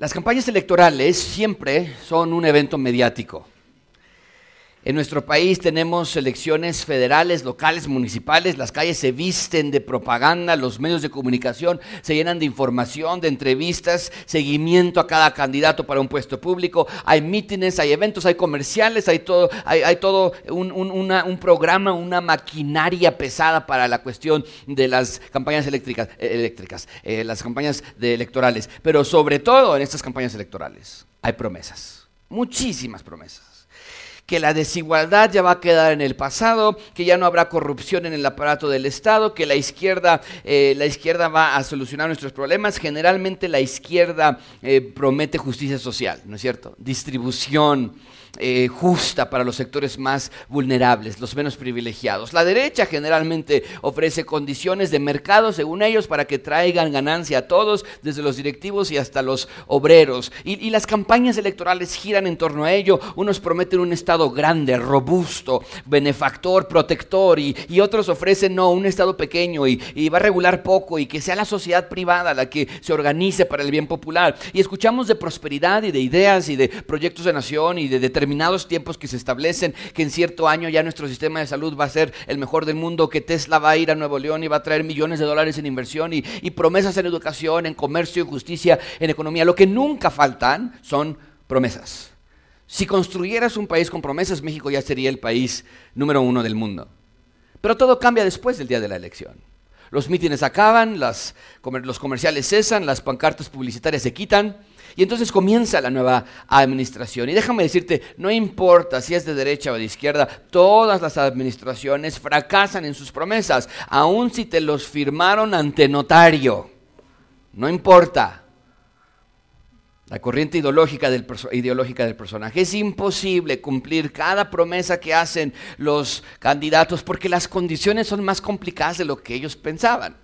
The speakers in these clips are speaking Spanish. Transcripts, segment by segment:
Las campañas electorales siempre son un evento mediático. En nuestro país tenemos elecciones federales, locales, municipales, las calles se visten de propaganda, los medios de comunicación se llenan de información, de entrevistas, seguimiento a cada candidato para un puesto público, hay mítines, hay eventos, hay comerciales, hay todo, hay, todo un, programa, una maquinaria pesada para la cuestión de las campañas eléctricas, eh, eléctricas eh, las campañas de electorales. Pero sobre todo en estas campañas electorales hay promesas, muchísimas promesas que la desigualdad ya va a quedar en el pasado, que ya no habrá corrupción en el aparato del Estado, que la izquierda, eh, la izquierda va a solucionar nuestros problemas. Generalmente la izquierda eh, promete justicia social, ¿no es cierto? Distribución, eh, justa para los sectores más vulnerables, los menos privilegiados. La derecha generalmente ofrece condiciones de mercado, según ellos, para que traigan ganancia a todos, desde los directivos y hasta los obreros. Y, las campañas electorales giran en torno a ello. Unos prometen un Estado grande, robusto, benefactor, protector, y, otros ofrecen no, un Estado pequeño y, va a regular poco y que sea la sociedad privada la que se organice para el bien popular. Y escuchamos de prosperidad y de ideas y de proyectos de nación y de determinados tiempos que se establecen, que en cierto año ya nuestro sistema de salud va a ser el mejor del mundo, que Tesla va a ir a Nuevo León y va a traer millones de dólares en inversión y, promesas en educación, en comercio, en justicia, en economía. Lo que nunca faltan son promesas. Si construyeras un país con promesas, México ya sería el país número uno del mundo. Pero todo cambia después del día de la elección. Los mítines acaban, los comerciales cesan, las pancartas publicitarias se quitan, y entonces comienza la nueva administración. Y déjame decirte, no importa si es de derecha o de izquierda, todas las administraciones fracasan en sus promesas, aun si te los firmaron ante notario. No importa. La corriente ideológica del, personaje. Es imposible cumplir cada promesa que hacen los candidatos porque las condiciones son más complicadas de lo que ellos pensaban.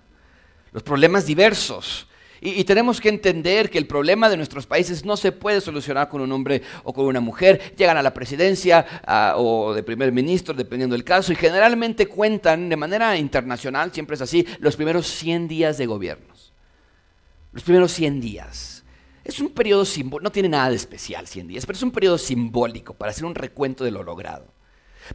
Los problemas diversos, y, tenemos que entender que el problema de nuestros países no se puede solucionar con un hombre o con una mujer. Llegan a la presidencia ah, o de primer ministro, dependiendo del caso, y generalmente cuentan de manera internacional, siempre es así, los primeros 100 días de gobiernos. Los primeros 100 días. Es un periodo simbólico, no tiene nada de especial 100 días, pero es un periodo simbólico para hacer un recuento de lo logrado.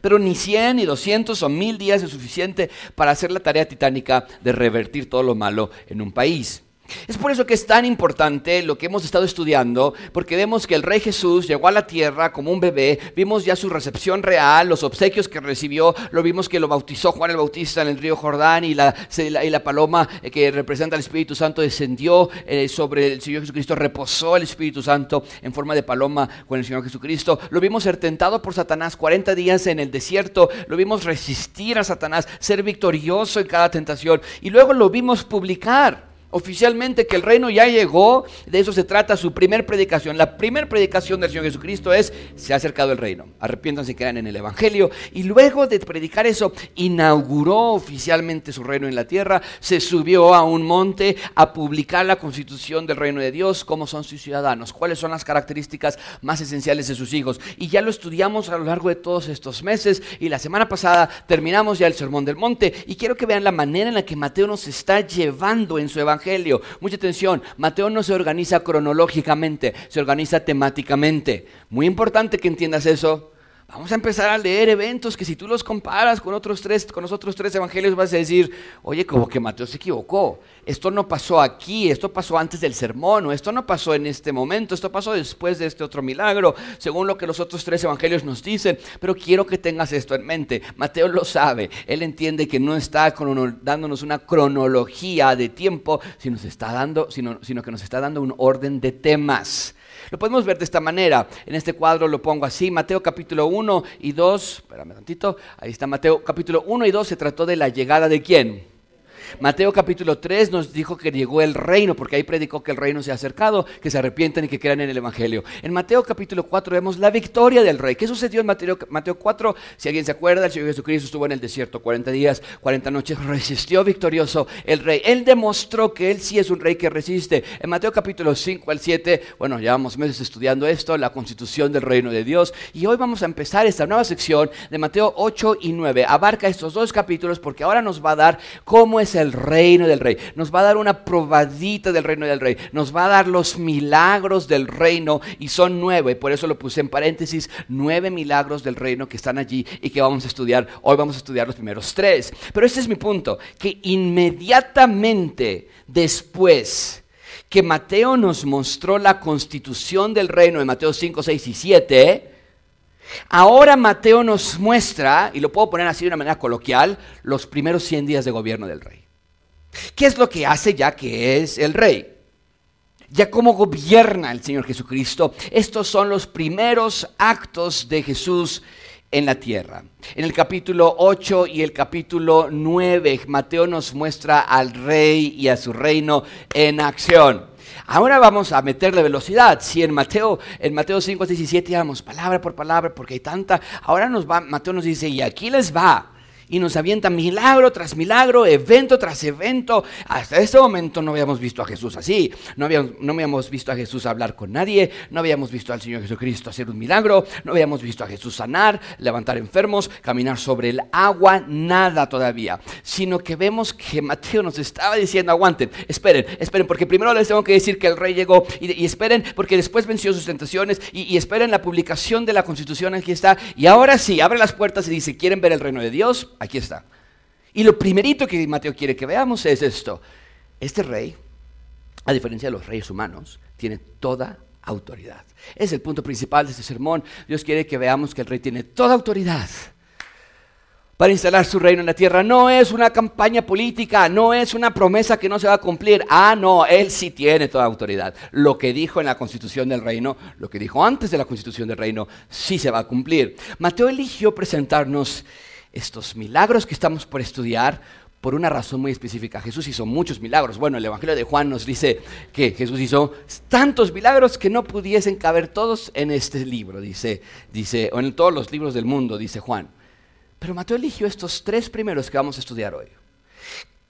Pero ni 100, ni 200 o 1000 días es suficiente para hacer la tarea titánica de revertir todo lo malo en un país. Es por eso que es tan importante lo que hemos estado estudiando, porque vemos que el Rey Jesús llegó a la tierra como un bebé, vimos ya su recepción real, los obsequios que recibió, lo vimos que lo bautizó Juan el Bautista en el río Jordán y la, y la paloma eh, que representa al Espíritu Santo descendió eh, sobre el Señor Jesucristo, reposó el Espíritu Santo en forma de paloma con el Señor Jesucristo, lo vimos ser tentado por Satanás 40 días en el desierto, lo vimos resistir a Satanás, ser victorioso en cada tentación y luego lo vimos publicar oficialmente que el reino ya llegó. De eso se trata su primer predicación. La primera predicación del Señor Jesucristo es, se ha acercado el reino. Arrepiéntanse y quedan en el Evangelio. Y luego de predicar eso, inauguró oficialmente su reino en la tierra. Se subió a un monte a publicar la constitución del reino de Dios, cómo son sus ciudadanos, cuáles son las características más esenciales de sus hijos. Y ya lo estudiamos a lo largo de todos estos meses. Y la semana pasada terminamos ya el sermón del monte. Y quiero que vean la manera en la que Mateo nos está llevando en su Evangelio Mucha atención, Mateo no se organiza cronológicamente, se organiza temáticamente. Muy importante que entiendas eso. Vamos a empezar a leer eventos que si tú los comparas con otros tres, con los otros tres evangelios vas a decir, oye, como que Mateo se equivocó. Esto no pasó aquí, esto pasó antes del sermón, o esto no pasó en este momento, esto pasó después de este otro milagro, según lo que los otros tres evangelios nos dicen. Pero quiero que tengas esto en mente. Mateo lo sabe, él entiende que no está dándonos una cronología de tiempo, está dando, sino que nos está dando un orden de temas. Lo podemos ver de esta manera. En este cuadro lo pongo así. Mateo capítulo 1 y 2. Espérame tantito. Ahí está Mateo capítulo 1 y 2. Se trató de la llegada de quién? Mateo capítulo 3 nos dijo que llegó el reino, porque ahí predicó que el reino se ha acercado, que se arrepientan y que crean en el Evangelio. En Mateo capítulo 4 vemos la victoria del rey. ¿Qué sucedió en Mateo, Mateo 4? Si alguien se acuerda, el Señor Jesucristo estuvo en el desierto 40 días, 40 noches, resistió victorioso el rey. Él demostró que él sí es un rey que resiste. En Mateo capítulo 5 al 7, bueno, llevamos meses estudiando esto, la constitución del reino de Dios, y hoy vamos a empezar esta nueva sección de Mateo 8 y 9. Abarca estos dos capítulos porque ahora nos va a dar cómo es el el reino del rey. Nos va a dar una probadita del reino del rey. Nos va a dar los milagros del reino y son nueve. Por eso lo puse en paréntesis, nueve milagros del reino que están allí y que vamos a estudiar. Hoy vamos a estudiar los primeros tres. Pero este es mi punto, que inmediatamente después que Mateo nos mostró la constitución del reino en Mateo 5, 6 y 7, Ahora Mateo nos muestra, y lo puedo poner así de una manera coloquial, los primeros 100 días de gobierno del rey. ¿Qué es lo que hace ya que es el rey? Ya cómo gobierna el Señor Jesucristo. Estos son los primeros actos de Jesús en la tierra. En el capítulo 8 y el capítulo 9, Mateo nos muestra al rey y a su reino en acción. Ahora vamos a meterle velocidad. Si en Mateo, en Mateo 5, 17 íbamos palabra por palabra porque hay tanta, ahora nos va, Mateo nos dice, y aquí les va y nos avienta milagro tras milagro, evento tras evento. Hasta este momento no habíamos visto a Jesús así, no habíamos, no habíamos visto a Jesús hablar con nadie, no habíamos visto al Señor Jesucristo hacer un milagro, no habíamos visto a Jesús sanar, levantar enfermos, caminar sobre el agua, nada todavía, sino que vemos que Mateo nos estaba diciendo, aguanten, esperen, esperen, porque primero les tengo que decir que el rey llegó y, esperen, porque después venció sus tentaciones y, y esperen la publicación de la constitución, aquí está, y ahora sí, abre las puertas y dice, ¿quieren ver el reino de Dios? Aquí está. Y lo primerito que Mateo quiere que veamos es esto. Este rey, a diferencia de los reyes humanos, tiene toda autoridad. Es el punto principal de este sermón. Dios quiere que veamos que el rey tiene toda autoridad para instalar su reino en la tierra. No es una campaña política, no es una promesa que no se va a cumplir. Ah, no, él sí tiene toda autoridad. Lo que dijo en la constitución del reino, lo que dijo antes de la constitución del reino, sí se va a cumplir. Mateo eligió presentarnos estos milagros que estamos por estudiar por una razón muy específica. Jesús hizo muchos milagros. Bueno, el Evangelio de Juan nos dice que Jesús hizo tantos milagros que no pudiesen caber todos en este libro, dice, dice, o en todos los libros del mundo, dice Juan. Pero Mateo eligió estos tres primeros que vamos a estudiar hoy,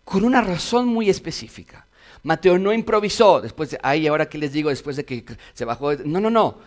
con una razón muy específica. Mateo no improvisó, después de, ay, ahora qué les digo después de que se bajó. No, no, no.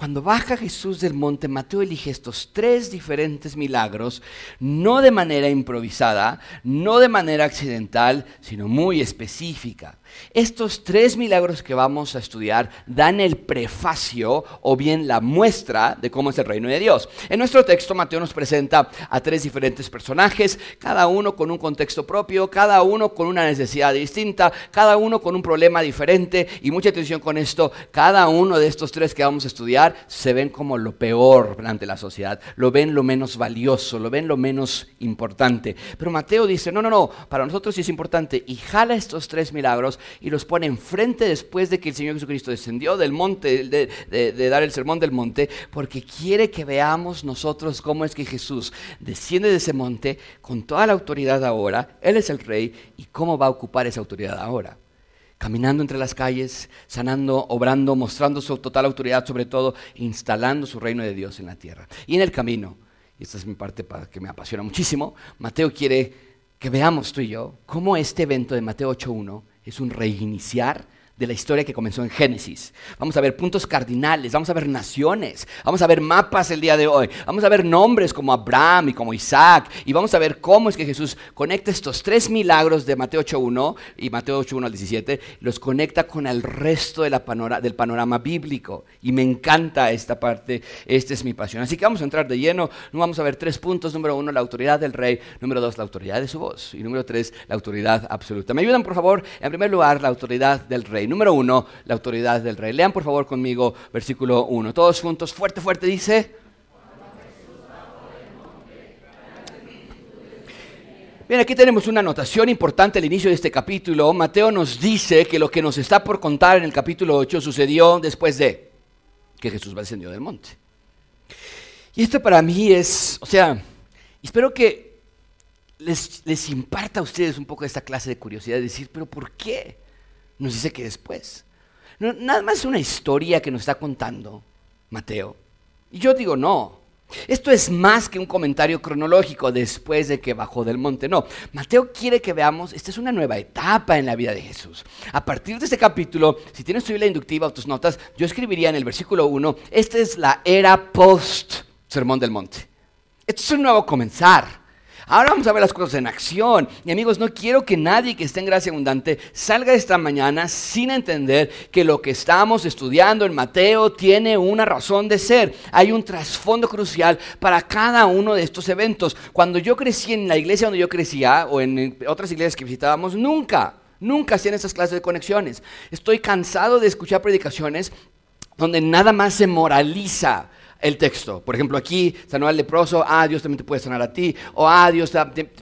Cuando baja Jesús del monte, Mateo elige estos tres diferentes milagros, no de manera improvisada, no de manera accidental, sino muy específica. Estos tres milagros que vamos a estudiar dan el prefacio o bien la muestra de cómo es el reino de Dios. En nuestro texto Mateo nos presenta a tres diferentes personajes, cada uno con un contexto propio, cada uno con una necesidad distinta, cada uno con un problema diferente y mucha atención con esto, cada uno de estos tres que vamos a estudiar se ven como lo peor ante la sociedad, lo ven lo menos valioso, lo ven lo menos importante. Pero Mateo dice, no, no, no, para nosotros sí es importante y jala estos tres milagros y los pone enfrente después de que el Señor Jesucristo descendió del monte, de, dar el sermón del monte, porque quiere que veamos nosotros cómo es que Jesús desciende de ese monte con toda la autoridad ahora, Él es el rey, y cómo va a ocupar esa autoridad ahora caminando entre las calles, sanando, obrando, mostrando su total autoridad, sobre todo instalando su reino de Dios en la tierra. Y en el camino, y esta es mi parte que me apasiona muchísimo, Mateo quiere que veamos tú y yo cómo este evento de Mateo 8.1 es un reiniciar de la historia que comenzó en Génesis. Vamos a ver puntos cardinales, vamos a ver naciones, vamos a ver mapas el día de hoy, vamos a ver nombres como Abraham y como Isaac, y vamos a ver cómo es que Jesús conecta estos tres milagros de Mateo 8.1 y Mateo 8.1 al 17, los conecta con el resto de la del panorama bíblico. Y me encanta esta parte, esta es mi pasión. Así que vamos a entrar de lleno, vamos a ver tres puntos. Número uno, la autoridad del rey. Número dos, la autoridad de su voz. Y número tres, la autoridad absoluta. ¿Me ayudan, por favor? En primer lugar, la autoridad del rey. Número uno, la autoridad del rey. Lean por favor conmigo versículo 1. Todos juntos, fuerte, fuerte, dice. Bien, aquí tenemos una anotación importante al inicio de este capítulo. Mateo nos dice que lo que nos está por contar en el capítulo 8 sucedió después de que Jesús descendió del monte. Y esto para mí es, o sea, espero que les, les imparta a ustedes un poco esta clase de curiosidad, de decir, pero ¿por qué? Nos dice que después. nada más es una historia que nos está contando Mateo. Y yo digo, no. Esto es más que un comentario cronológico después de que bajó del monte. No, Mateo quiere que veamos, esta es una nueva etapa en la vida de Jesús. A partir de este capítulo, si tienes tu Biblia inductiva o tus notas, yo escribiría en el versículo 1, esta es la era post Sermón del Monte. Esto es un nuevo comenzar. Ahora vamos a ver las cosas en acción. Y amigos, no quiero que nadie que esté en gracia abundante salga esta mañana sin entender que lo que estamos estudiando en Mateo tiene una razón de ser. Hay un trasfondo crucial para cada uno de estos eventos. Cuando yo crecí en la iglesia donde yo crecía o en otras iglesias que visitábamos, nunca Nunca hacían esas clases de conexiones. Estoy cansado de escuchar predicaciones donde nada más se moraliza el texto. Por ejemplo, aquí, sanó al leproso, ah, Dios también te puede sanar a ti, o ah, Dios,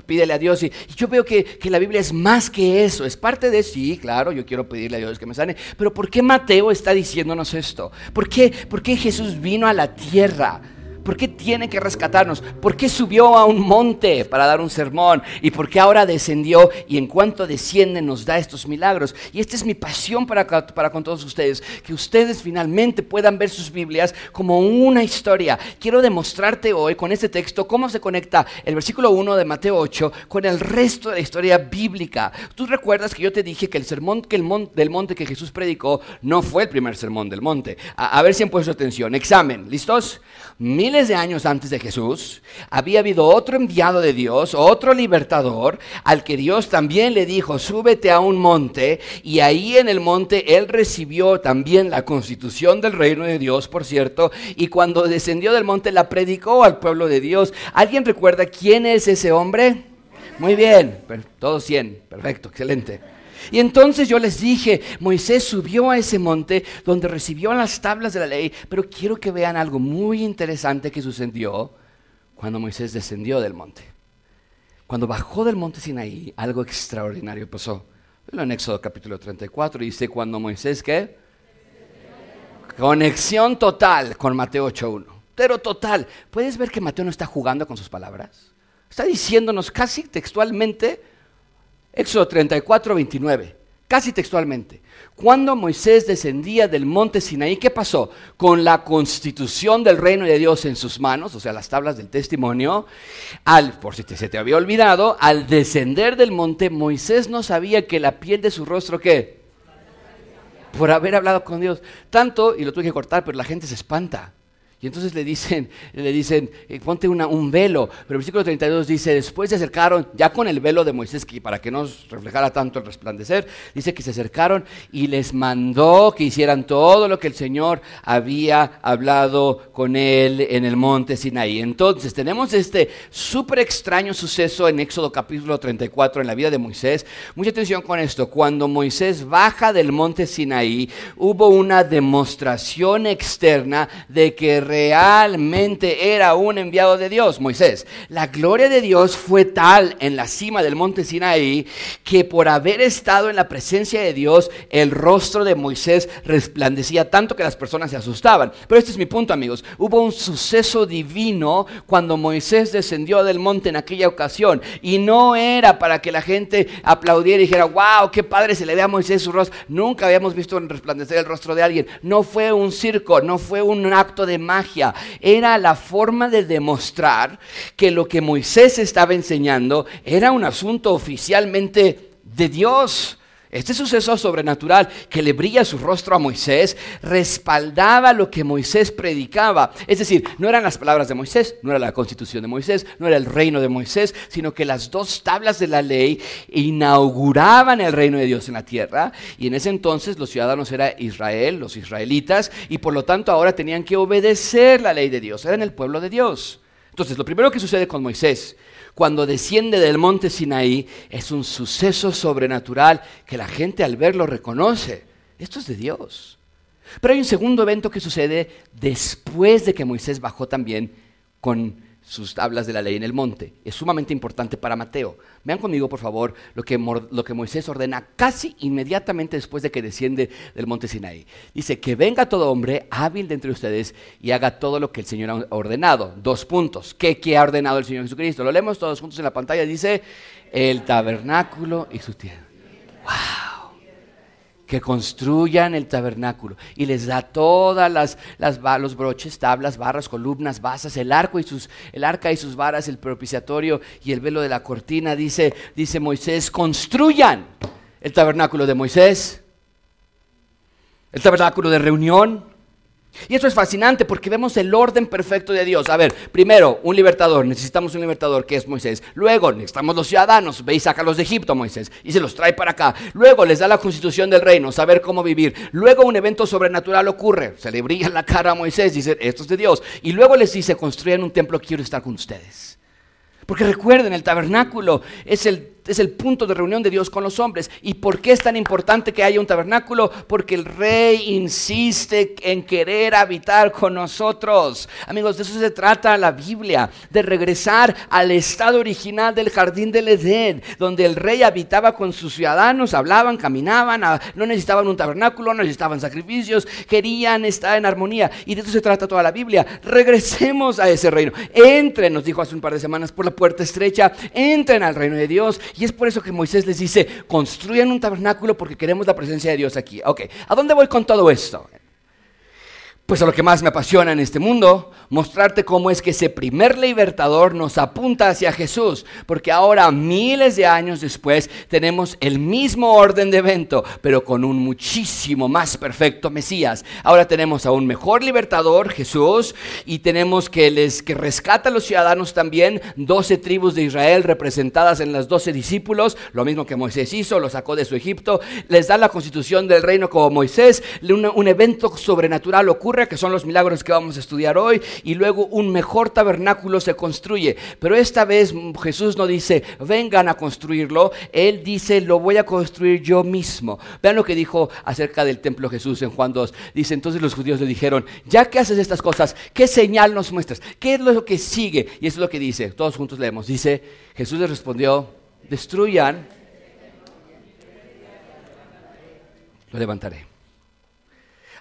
pídele a Dios. Y, yo veo que, que, la Biblia es más que eso, es parte de sí, claro, yo quiero pedirle a Dios que me sane, pero ¿por qué Mateo está diciéndonos esto? ¿Por qué, por qué Jesús vino a la tierra? ¿Por qué tiene que rescatarnos? ¿Por qué subió a un monte para dar un sermón? ¿Y por qué ahora descendió y en cuanto desciende nos da estos milagros? Y esta es mi pasión para, para con todos ustedes, que ustedes finalmente puedan ver sus Biblias como una historia. Quiero demostrarte hoy con este texto cómo se conecta el versículo 1 de Mateo 8 con el resto de la historia bíblica. Tú recuerdas que yo te dije que el sermón que el del monte que Jesús predicó no fue el primer sermón del monte. A, a ver si han puesto atención. Examen, ¿listos? Miles de años antes de Jesús, había habido otro enviado de Dios, otro libertador, al que Dios también le dijo, súbete a un monte, y ahí en el monte él recibió también la constitución del reino de Dios, por cierto, y cuando descendió del monte la predicó al pueblo de Dios. ¿Alguien recuerda quién es ese hombre? Muy bien, todos 100, perfecto, excelente. Y entonces yo les dije, Moisés subió a ese monte donde recibió las tablas de la ley, pero quiero que vean algo muy interesante que sucedió cuando Moisés descendió del monte. Cuando bajó del monte Sinaí, algo extraordinario pasó. En Éxodo capítulo 34 dice, cuando Moisés, ¿qué? Conexión total con Mateo 8.1. Pero total. ¿Puedes ver que Mateo no está jugando con sus palabras? Está diciéndonos casi textualmente Éxodo 34, 29, casi textualmente. Cuando Moisés descendía del monte Sinaí, ¿qué pasó? Con la constitución del reino de Dios en sus manos, o sea, las tablas del testimonio, al, por si se te había olvidado, al descender del monte, Moisés no sabía que la piel de su rostro, ¿qué? Por haber hablado con Dios. Tanto, y lo tuve que cortar, pero la gente se espanta. Y entonces le dicen, le dicen eh, ponte un velo. Pero el versículo 32 dice, después se acercaron, ya con el velo de Moisés, que para que no reflejara tanto el resplandecer, dice que se acercaron y les mandó que hicieran todo lo que el Señor había hablado con él en el monte Sinaí. Entonces tenemos este súper extraño suceso en Éxodo capítulo 34 en la vida de Moisés. Mucha atención con esto. Cuando Moisés baja del monte Sinaí, hubo una demostración externa de que realmente era un enviado de Dios, Moisés. La gloria de Dios fue tal en la cima del monte Sinaí que por haber estado en la presencia de Dios, el rostro de Moisés resplandecía tanto que las personas se asustaban. Pero este es mi punto, amigos. Hubo un suceso divino cuando Moisés descendió del monte en aquella ocasión y no era para que la gente aplaudiera y dijera, wow, qué padre se le ve a Moisés su rostro. Nunca habíamos visto resplandecer el rostro de alguien. No fue un circo, no fue un acto de magia era la forma de demostrar que lo que Moisés estaba enseñando era un asunto oficialmente de Dios. Este suceso sobrenatural que le brilla su rostro a Moisés respaldaba lo que Moisés predicaba. Es decir, no eran las palabras de Moisés, no era la constitución de Moisés, no era el reino de Moisés, sino que las dos tablas de la ley inauguraban el reino de Dios en la tierra. Y en ese entonces los ciudadanos eran Israel, los israelitas, y por lo tanto ahora tenían que obedecer la ley de Dios, eran el pueblo de Dios. Entonces, lo primero que sucede con Moisés cuando desciende del monte Sinaí es un suceso sobrenatural que la gente al verlo reconoce. Esto es de Dios. Pero hay un segundo evento que sucede después de que Moisés bajó también con sus tablas de la ley en el monte. Es sumamente importante para Mateo. Vean conmigo, por favor, lo que, lo que Moisés ordena casi inmediatamente después de que desciende del monte Sinaí. Dice, que venga todo hombre hábil de entre ustedes y haga todo lo que el Señor ha ordenado. Dos puntos. ¿Qué, qué ha ordenado el Señor Jesucristo? Lo leemos todos juntos en la pantalla. Dice, el tabernáculo y su tierra. ¡Wow! Que construyan el tabernáculo y les da todas las, los broches, tablas, barras, columnas, basas, el arco y sus el arca y sus varas, el propiciatorio y el velo de la cortina. Dice dice Moisés, construyan el tabernáculo de Moisés, el tabernáculo de reunión, Y eso es fascinante porque vemos el orden perfecto de Dios. A ver, primero, un libertador, necesitamos un libertador que es Moisés. Luego, necesitamos los ciudadanos, ve y sácalos de Egipto, Moisés, y se los trae para acá. Luego, les da la constitución del reino, saber cómo vivir. Luego, un evento sobrenatural ocurre, se le brilla la cara a Moisés, dice, esto es de Dios. Y luego les dice, construyan un templo, quiero estar con ustedes. Porque recuerden, el tabernáculo es el es el punto de reunión de Dios con los hombres. ¿Y por qué es tan importante que haya un tabernáculo? Porque el rey insiste en querer habitar con nosotros. Amigos, de eso se trata la Biblia, de regresar al estado original del jardín del Edén, donde el rey habitaba con sus ciudadanos, hablaban, caminaban, ah, no necesitaban un tabernáculo, no necesitaban sacrificios, querían estar en armonía. Y de eso se trata toda la Biblia. Regresemos a ese reino. Entren, nos dijo hace un par de semanas, por la puerta estrecha, entren al reino de Dios y es por eso que Moisés les dice, construyan un tabernáculo porque queremos la presencia de Dios aquí. Ok, ¿a dónde voy con todo esto? Pues a lo que más me apasiona en este mundo, mostrarte cómo es que ese primer libertador nos apunta hacia Jesús, porque ahora miles de años después tenemos el mismo orden de evento, pero con un muchísimo más perfecto Mesías. Ahora tenemos a un mejor libertador, Jesús, y tenemos que les que rescata a los ciudadanos también, doce tribus de Israel representadas en las doce discípulos, lo mismo que Moisés hizo, lo sacó de su Egipto, les da la constitución del reino como Moisés, un evento sobrenatural ocurre que son los milagros que vamos a estudiar hoy, y luego un mejor tabernáculo se construye. Pero esta vez Jesús no dice, vengan a construirlo, Él dice, lo voy a construir yo mismo. Vean lo que dijo acerca del templo Jesús en Juan 2. Dice, entonces los judíos le dijeron, ya que haces estas cosas, ¿qué señal nos muestras? ¿Qué es lo que sigue? Y eso es lo que dice, todos juntos leemos. Dice, Jesús les respondió, destruyan, lo levantaré.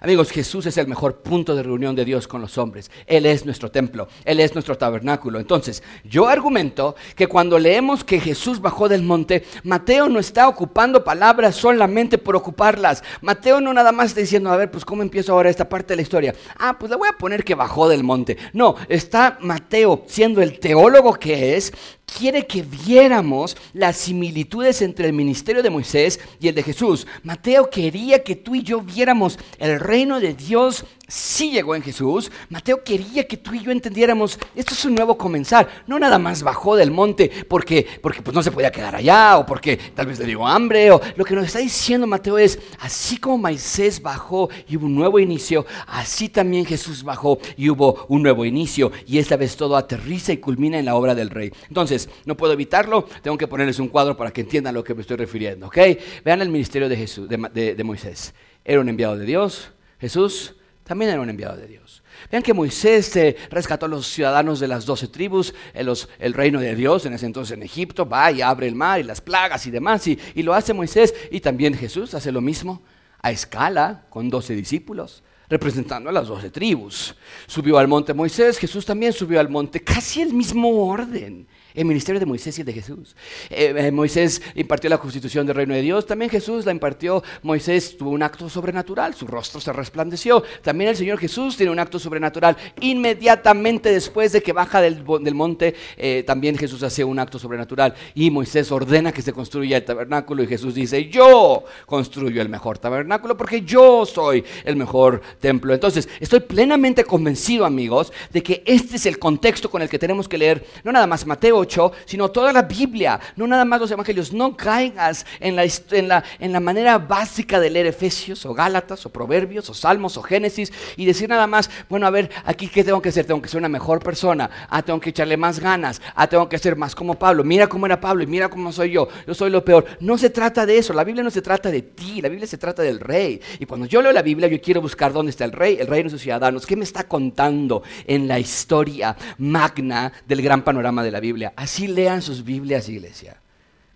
Amigos, Jesús es el mejor punto de reunión de Dios con los hombres. Él es nuestro templo, Él es nuestro tabernáculo. Entonces, yo argumento que cuando leemos que Jesús bajó del monte, Mateo no está ocupando palabras solamente por ocuparlas. Mateo no nada más está diciendo, a ver, pues cómo empiezo ahora esta parte de la historia. Ah, pues le voy a poner que bajó del monte. No, está Mateo siendo el teólogo que es, quiere que viéramos las similitudes entre el ministerio de Moisés y el de Jesús. Mateo quería que tú y yo viéramos el reino de Dios sí llegó en Jesús. Mateo quería que tú y yo entendiéramos, esto es un nuevo comenzar. No nada más bajó del monte porque, porque pues no se podía quedar allá o porque tal vez le dio hambre. O, lo que nos está diciendo Mateo es, así como Moisés bajó y hubo un nuevo inicio, así también Jesús bajó y hubo un nuevo inicio. Y esta vez todo aterriza y culmina en la obra del rey. Entonces, no puedo evitarlo, tengo que ponerles un cuadro para que entiendan lo que me estoy refiriendo. ¿ok? Vean el ministerio de, Jesús, de Moisés. Era un enviado de Dios. Jesús también era un enviado de Dios. Vean que Moisés rescató a los ciudadanos de las doce tribus, el, el, reino de Dios en ese entonces en Egipto, va y abre el mar y las plagas y demás, y, y lo hace Moisés, y también Jesús hace lo mismo a escala con doce discípulos representando a las doce tribus. Subió al monte Moisés, Jesús también subió al monte, casi el mismo orden el ministerio de Moisés y el de Jesús. Eh, eh, Moisés impartió la constitución del reino de Dios, también Jesús la impartió. Moisés tuvo un acto sobrenatural, su rostro se resplandeció. También el Señor Jesús tiene un acto sobrenatural. Inmediatamente después de que baja del, monte, eh, también Jesús hace un acto sobrenatural. Y Moisés ordena que se construya el tabernáculo y Jesús dice, yo construyo el mejor tabernáculo porque yo soy el mejor templo. Entonces, estoy plenamente convencido, amigos, de que este es el contexto con el que tenemos que leer, no nada más Mateo sino toda la Biblia, no nada más los evangelios. No caigas en la, manera básica de leer Efesios o Gálatas o Proverbios o Salmos o Génesis y decir nada más, bueno, a ver, aquí qué tengo que hacer, tengo que ser una mejor persona, ah, tengo que echarle más ganas, ah, tengo que ser más como Pablo, mira cómo era Pablo y mira cómo soy yo, yo soy lo peor. No se trata de eso, la Biblia no se trata de ti, la Biblia se trata del rey. Y cuando yo leo la Biblia, yo quiero buscar dónde está el rey, el rey de sus ciudadanos, qué me está contando en la historia magna del gran panorama de la Biblia. Así lean sus Biblias, iglesia.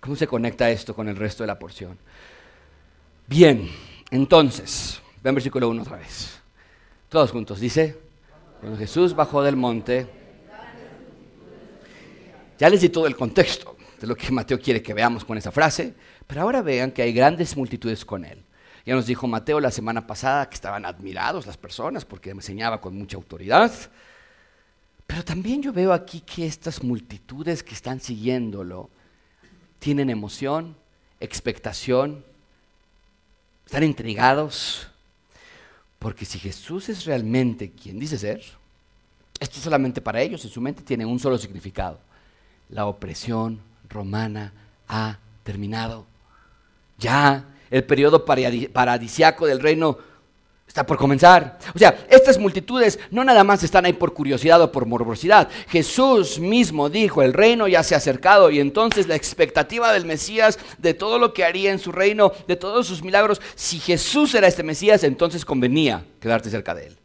¿Cómo se conecta esto con el resto de la porción? Bien, entonces, ven versículo 1 otra vez. Todos juntos, dice, cuando Jesús bajó del monte, ya les di todo el contexto de lo que Mateo quiere que veamos con esa frase, pero ahora vean que hay grandes multitudes con él. Ya nos dijo Mateo la semana pasada que estaban admirados las personas porque enseñaba con mucha autoridad. Pero también yo veo aquí que estas multitudes que están siguiéndolo tienen emoción, expectación, están intrigados, Porque si Jesús es realmente quien dice ser, esto solamente para ellos en su mente tiene un solo significado. La opresión romana ha terminado. Ya el periodo paradisiaco del reino Está por comenzar. O sea, estas multitudes no nada más están ahí por curiosidad o por morbosidad. Jesús mismo dijo, el reino ya se ha acercado y entonces la expectativa del Mesías, de todo lo que haría en su reino, de todos sus milagros, si Jesús era este Mesías, entonces convenía quedarte cerca de él.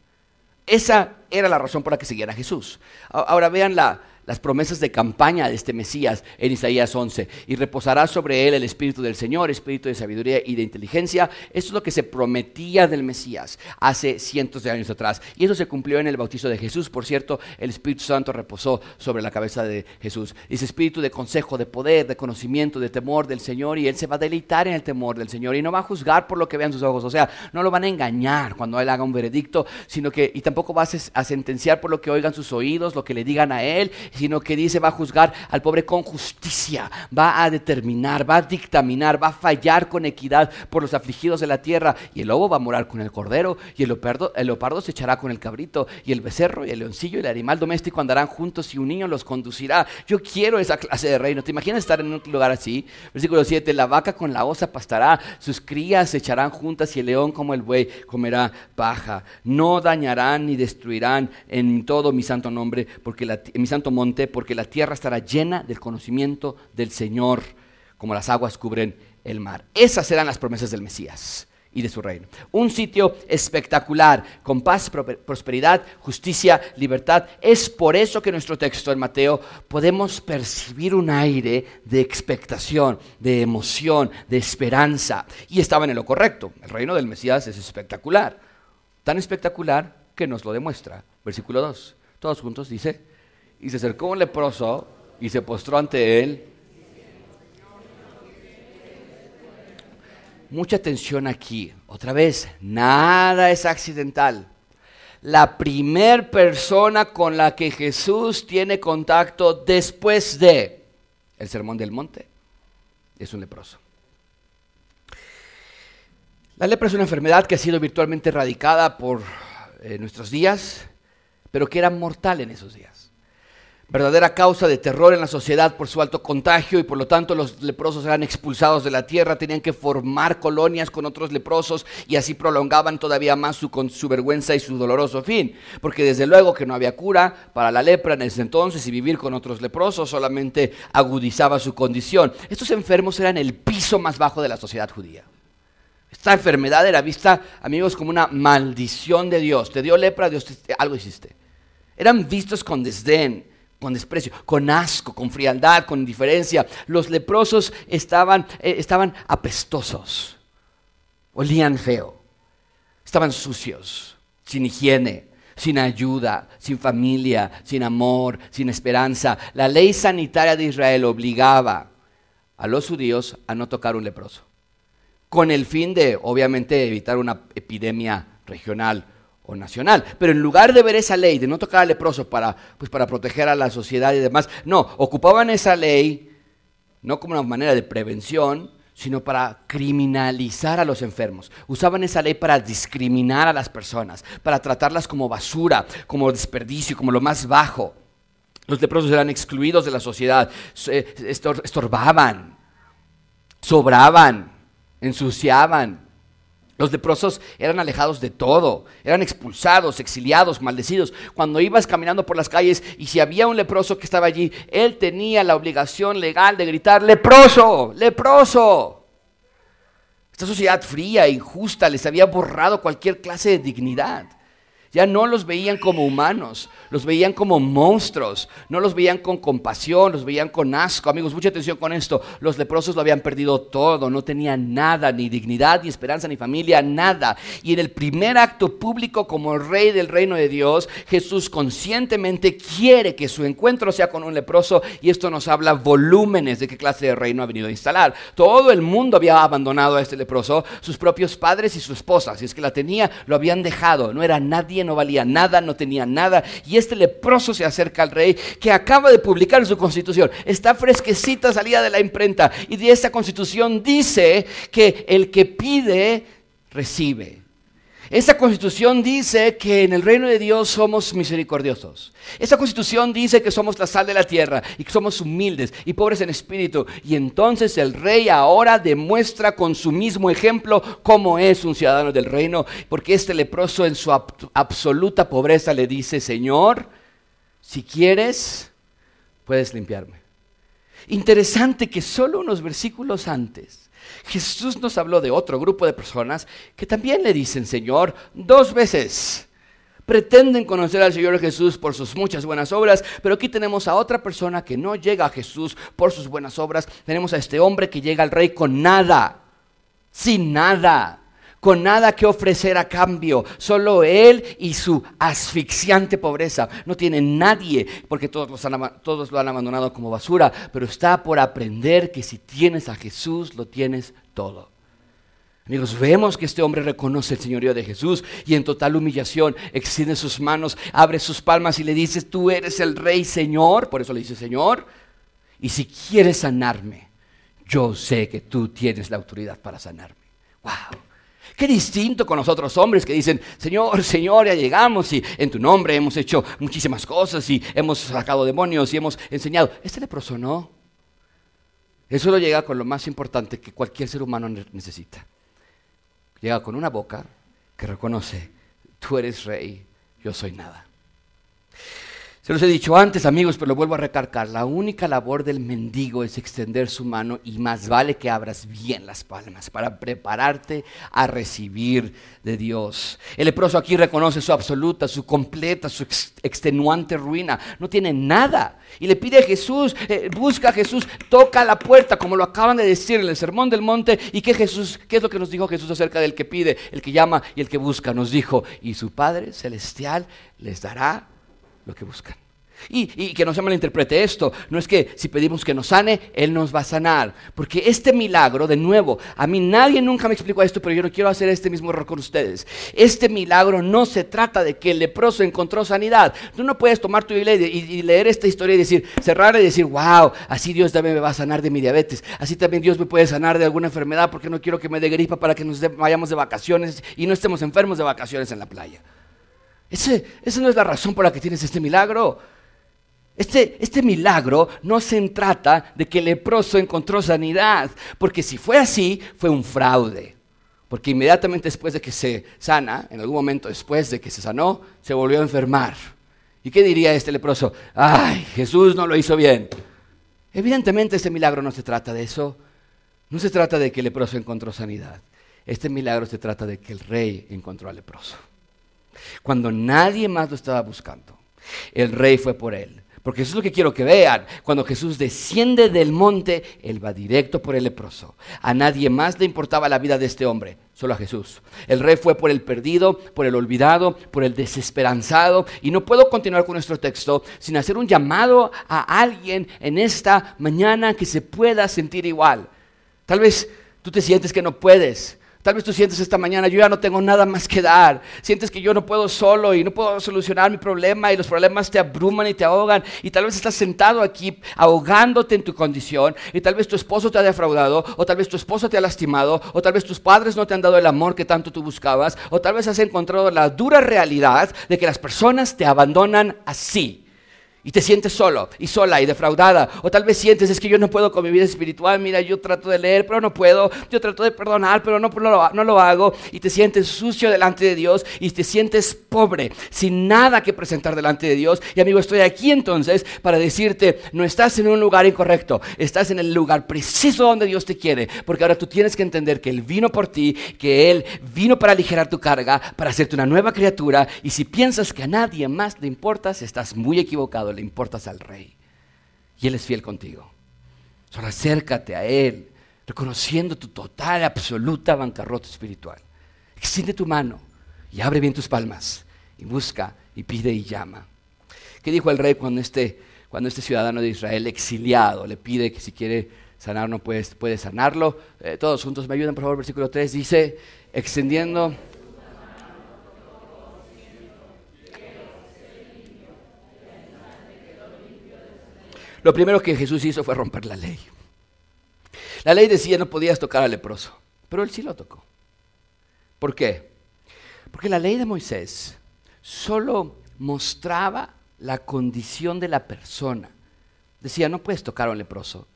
Esa era la razón por la que siguiera Jesús. Ahora vean la, las promesas de campaña de este Mesías en Isaías 11. Y reposará sobre él el Espíritu del Señor, Espíritu de sabiduría y de inteligencia. Esto es lo que se prometía del Mesías hace cientos de años atrás. Y eso se cumplió en el bautizo de Jesús. Por cierto, el Espíritu Santo reposó sobre la cabeza de Jesús. Dice Espíritu de consejo, de poder, de conocimiento, de temor del Señor. Y él se va a deleitar en el temor del Señor. Y no va a juzgar por lo que vean sus ojos. O sea, no lo van a engañar cuando él haga un veredicto, sino que, y tampoco va a sentenciar por lo que oigan sus oídos, lo que le digan a él sino que dice va a juzgar al pobre con justicia, va a determinar, va a dictaminar, va a fallar con equidad por los afligidos de la tierra. Y el lobo va a morar con el cordero, y el leopardo, el leopardo se echará con el cabrito, y el becerro, y el leoncillo, y el animal doméstico andarán juntos, y un niño los conducirá. Yo quiero esa clase de reino. ¿Te imaginas estar en un lugar así? Versículo 7, la vaca con la osa pastará, sus crías se echarán juntas, y el león como el buey comerá paja. No dañarán ni destruirán en todo mi santo nombre, porque mi santo monte porque la tierra estará llena del conocimiento del Señor, como las aguas cubren el mar. Esas serán las promesas del Mesías y de su reino. Un sitio espectacular, con paz, prosperidad, justicia, libertad. Es por eso que en nuestro texto en Mateo podemos percibir un aire de expectación, de emoción, de esperanza. Y estaban en lo correcto. El reino del Mesías es espectacular. Tan espectacular que nos lo demuestra. Versículo 2. Todos juntos dice, y se acercó un leproso y se postró ante él. Mucha atención aquí. Otra vez, nada es accidental. La primer persona con la que Jesús tiene contacto después de el sermón del monte es un leproso. La lepra es una enfermedad que ha sido virtualmente erradicada por eh, nuestros días, pero que era mortal en esos días verdadera causa de terror en la sociedad por su alto contagio y por lo tanto los leprosos eran expulsados de la tierra, tenían que formar colonias con otros leprosos y así prolongaban todavía más su, su vergüenza y su doloroso fin, porque desde luego que no había cura para la lepra en ese entonces y vivir con otros leprosos solamente agudizaba su condición. Estos enfermos eran el piso más bajo de la sociedad judía. Esta enfermedad era vista, amigos, como una maldición de Dios. Te dio lepra, Dios algo hiciste. Eran vistos con desdén, con desprecio, con asco, con frialdad, con indiferencia. Los leprosos estaban, eh, estaban apestosos, olían feo, estaban sucios, sin higiene, sin ayuda, sin familia, sin amor, sin esperanza. La ley sanitaria de Israel obligaba a los judíos a no tocar un leproso, con el fin de, obviamente, evitar una epidemia regional o nacional. Pero en lugar de ver esa ley, de no tocar al leproso para, pues para proteger a la sociedad y demás, no, ocupaban esa ley no como una manera de prevención, sino para criminalizar a los enfermos. Usaban esa ley para discriminar a las personas, para tratarlas como basura, como desperdicio, como lo más bajo. Los leprosos eran excluidos de la sociedad, estorbaban, sobraban, ensuciaban, los leprosos eran alejados de todo, eran expulsados, exiliados, maldecidos. Cuando ibas caminando por las calles y si había un leproso que estaba allí, él tenía la obligación legal de gritar, leproso, leproso. Esta sociedad fría e injusta les había borrado cualquier clase de dignidad. Ya no los veían como humanos, los veían como monstruos, no los veían con compasión, los veían con asco. Amigos, mucha atención con esto. Los leprosos lo habían perdido todo, no tenían nada, ni dignidad, ni esperanza, ni familia, nada. Y en el primer acto público como rey del reino de Dios, Jesús conscientemente quiere que su encuentro sea con un leproso y esto nos habla volúmenes de qué clase de reino ha venido a instalar. Todo el mundo había abandonado a este leproso, sus propios padres y su esposa, si es que la tenía, lo habían dejado, no era nadie no valía nada, no tenía nada. Y este leproso se acerca al rey que acaba de publicar su constitución. Está fresquecita, salida de la imprenta. Y de esta constitución dice que el que pide, recibe. Esta constitución dice que en el reino de Dios somos misericordiosos. Esta constitución dice que somos la sal de la tierra y que somos humildes y pobres en espíritu. Y entonces el rey ahora demuestra con su mismo ejemplo cómo es un ciudadano del reino, porque este leproso en su absoluta pobreza le dice, Señor, si quieres, puedes limpiarme. Interesante que solo unos versículos antes Jesús nos habló de otro grupo de personas que también le dicen Señor dos veces. Pretenden conocer al Señor Jesús por sus muchas buenas obras, pero aquí tenemos a otra persona que no llega a Jesús por sus buenas obras. Tenemos a este hombre que llega al rey con nada, sin nada con nada que ofrecer a cambio, solo él y su asfixiante pobreza. No tiene nadie, porque todos, todos lo han abandonado como basura, pero está por aprender que si tienes a Jesús, lo tienes todo. Amigos, vemos que este hombre reconoce el señorío de Jesús y en total humillación extiende sus manos, abre sus palmas y le dice, tú eres el rey Señor, por eso le dice Señor, y si quieres sanarme, yo sé que tú tienes la autoridad para sanarme. ¡Wow! Qué distinto con los otros hombres que dicen, Señor, Señor, ya llegamos y en tu nombre hemos hecho muchísimas cosas y hemos sacado demonios y hemos enseñado. Este leproso no. Él solo llega con lo más importante que cualquier ser humano necesita. Llega con una boca que reconoce, tú eres rey, yo soy nada. Se los he dicho antes, amigos, pero lo vuelvo a recargar. La única labor del mendigo es extender su mano y más vale que abras bien las palmas para prepararte a recibir de Dios. El leproso aquí reconoce su absoluta, su completa, su extenuante ruina. No tiene nada. Y le pide a Jesús, eh, busca a Jesús, toca la puerta, como lo acaban de decir en el Sermón del Monte. ¿Y qué, Jesús, qué es lo que nos dijo Jesús acerca del que pide, el que llama y el que busca? Nos dijo, y su Padre Celestial les dará lo que buscan. Y, que no se malinterprete esto, no es que si pedimos que nos sane, Él nos va a sanar. Porque este milagro, de nuevo, a mí nadie nunca me explicó esto, pero yo no quiero hacer este mismo error con ustedes. Este milagro no se trata de que el leproso encontró sanidad. Tú no puedes tomar tu Biblia y, leer esta historia y decir, cerrar y decir, wow, así Dios también me va a sanar de mi diabetes. Así también Dios me puede sanar de alguna enfermedad porque no quiero que me dé gripa para que nos vayamos de vacaciones y no estemos enfermos de vacaciones en la playa. Ese, esa no es la razón por la que tienes este milagro. Este, este, milagro no se trata de que el leproso encontró sanidad, porque si fue así, fue un fraude. Porque inmediatamente después de que se sana, en algún momento después de que se sanó, se volvió a enfermar. ¿Y qué diría este leproso? Ay, Jesús no lo hizo bien. Evidentemente este milagro no se trata de eso. No se trata de que el leproso encontró sanidad. Este milagro se trata de que el rey encontró al leproso. Cuando nadie más lo estaba buscando, el rey fue por él. Porque eso es lo que quiero que vean. Cuando Jesús desciende del monte, Él va directo por el leproso. A nadie más le importaba la vida de este hombre, solo a Jesús. El rey fue por el perdido, por el olvidado, por el desesperanzado. Y no puedo continuar con nuestro texto sin hacer un llamado a alguien en esta mañana que se pueda sentir igual. Tal vez tú te sientes que no puedes. Tal vez tú sientes esta mañana, yo ya no tengo nada más que dar. Sientes que yo no puedo solo y no puedo solucionar mi problema y los problemas te abruman y te ahogan. Y tal vez estás sentado aquí ahogándote en tu condición y tal vez tu esposo te ha defraudado o tal vez tu esposo te ha lastimado o tal vez tus padres no te han dado el amor que tanto tú buscabas o tal vez has encontrado la dura realidad de que las personas te abandonan así y te sientes solo y sola y defraudada. O tal vez sientes, es que yo no puedo con mi vida espiritual. Mira, yo trato de leer, pero no puedo. Yo trato de perdonar, pero no, no, lo, hago. Y te sientes sucio delante de Dios y te sientes pobre, sin nada que presentar delante de Dios. Y amigo, estoy aquí entonces para decirte, no estás en un lugar incorrecto. Estás en el lugar preciso donde Dios te quiere. Porque ahora tú tienes que entender que Él vino por ti, que Él vino para aligerar tu carga, para hacerte una nueva criatura. Y si piensas que a nadie más le importas, estás muy equivocado le importas al rey. Y Él es fiel contigo. Solo acércate a Él, reconociendo tu total, absoluta bancarrota espiritual. Extiende tu mano y abre bien tus palmas y busca y pide y llama. ¿Qué dijo el rey cuando este, cuando este ciudadano de Israel exiliado le pide que si quiere sanar no puede, puede sanarlo? Eh, todos juntos me ayudan, por favor, versículo 3 dice, extendiendo Lo primero que Jesús hizo fue romper la ley. La ley decía no podías tocar al leproso, pero él sí lo tocó. ¿Por qué? Porque la ley de Moisés solo mostraba la condición de la persona. Decía, no puedes tocar a un leproso,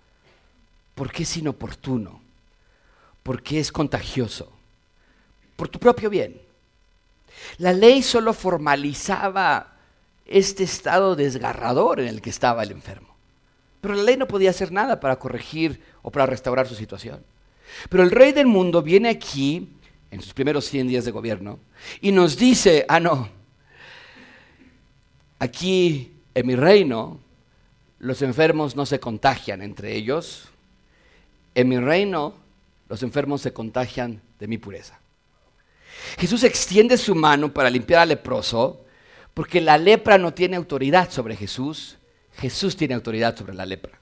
porque es inoportuno, porque es contagioso, por tu propio bien. La ley solo formalizaba este estado desgarrador en el que estaba el enfermo. Pero la ley no podía hacer nada para corregir o para restaurar su situación. Pero el rey del mundo viene aquí, en sus primeros 100 días de gobierno, y nos dice, ah, no, aquí en mi reino los enfermos no se contagian entre ellos, en mi reino los enfermos se contagian de mi pureza. Jesús extiende su mano para limpiar al leproso, porque la lepra no tiene autoridad sobre Jesús, Jesús tiene autoridad sobre la lepra.